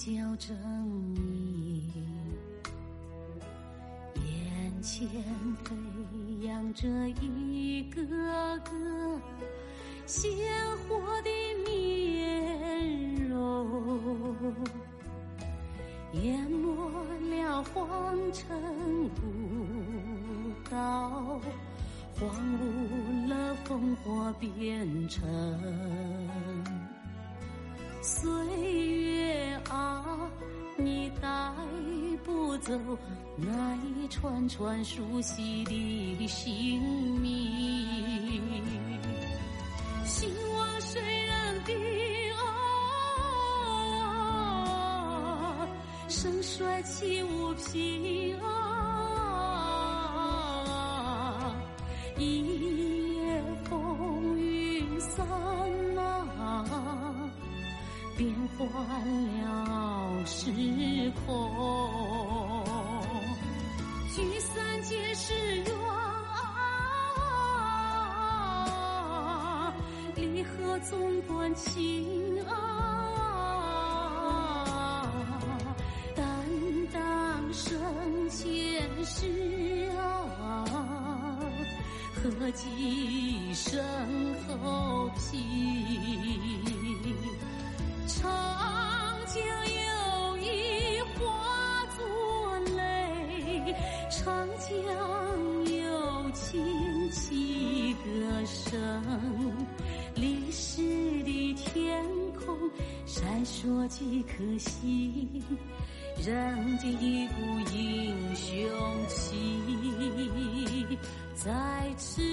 叫着你，眼前飞扬着一个个鲜活的面容，淹没了皇城古道，荒芜了烽火边城。岁走那一串串熟悉的姓名。兴亡谁人定啊？盛衰岂无凭啊？说几颗心，燃尽一股英雄气，在此。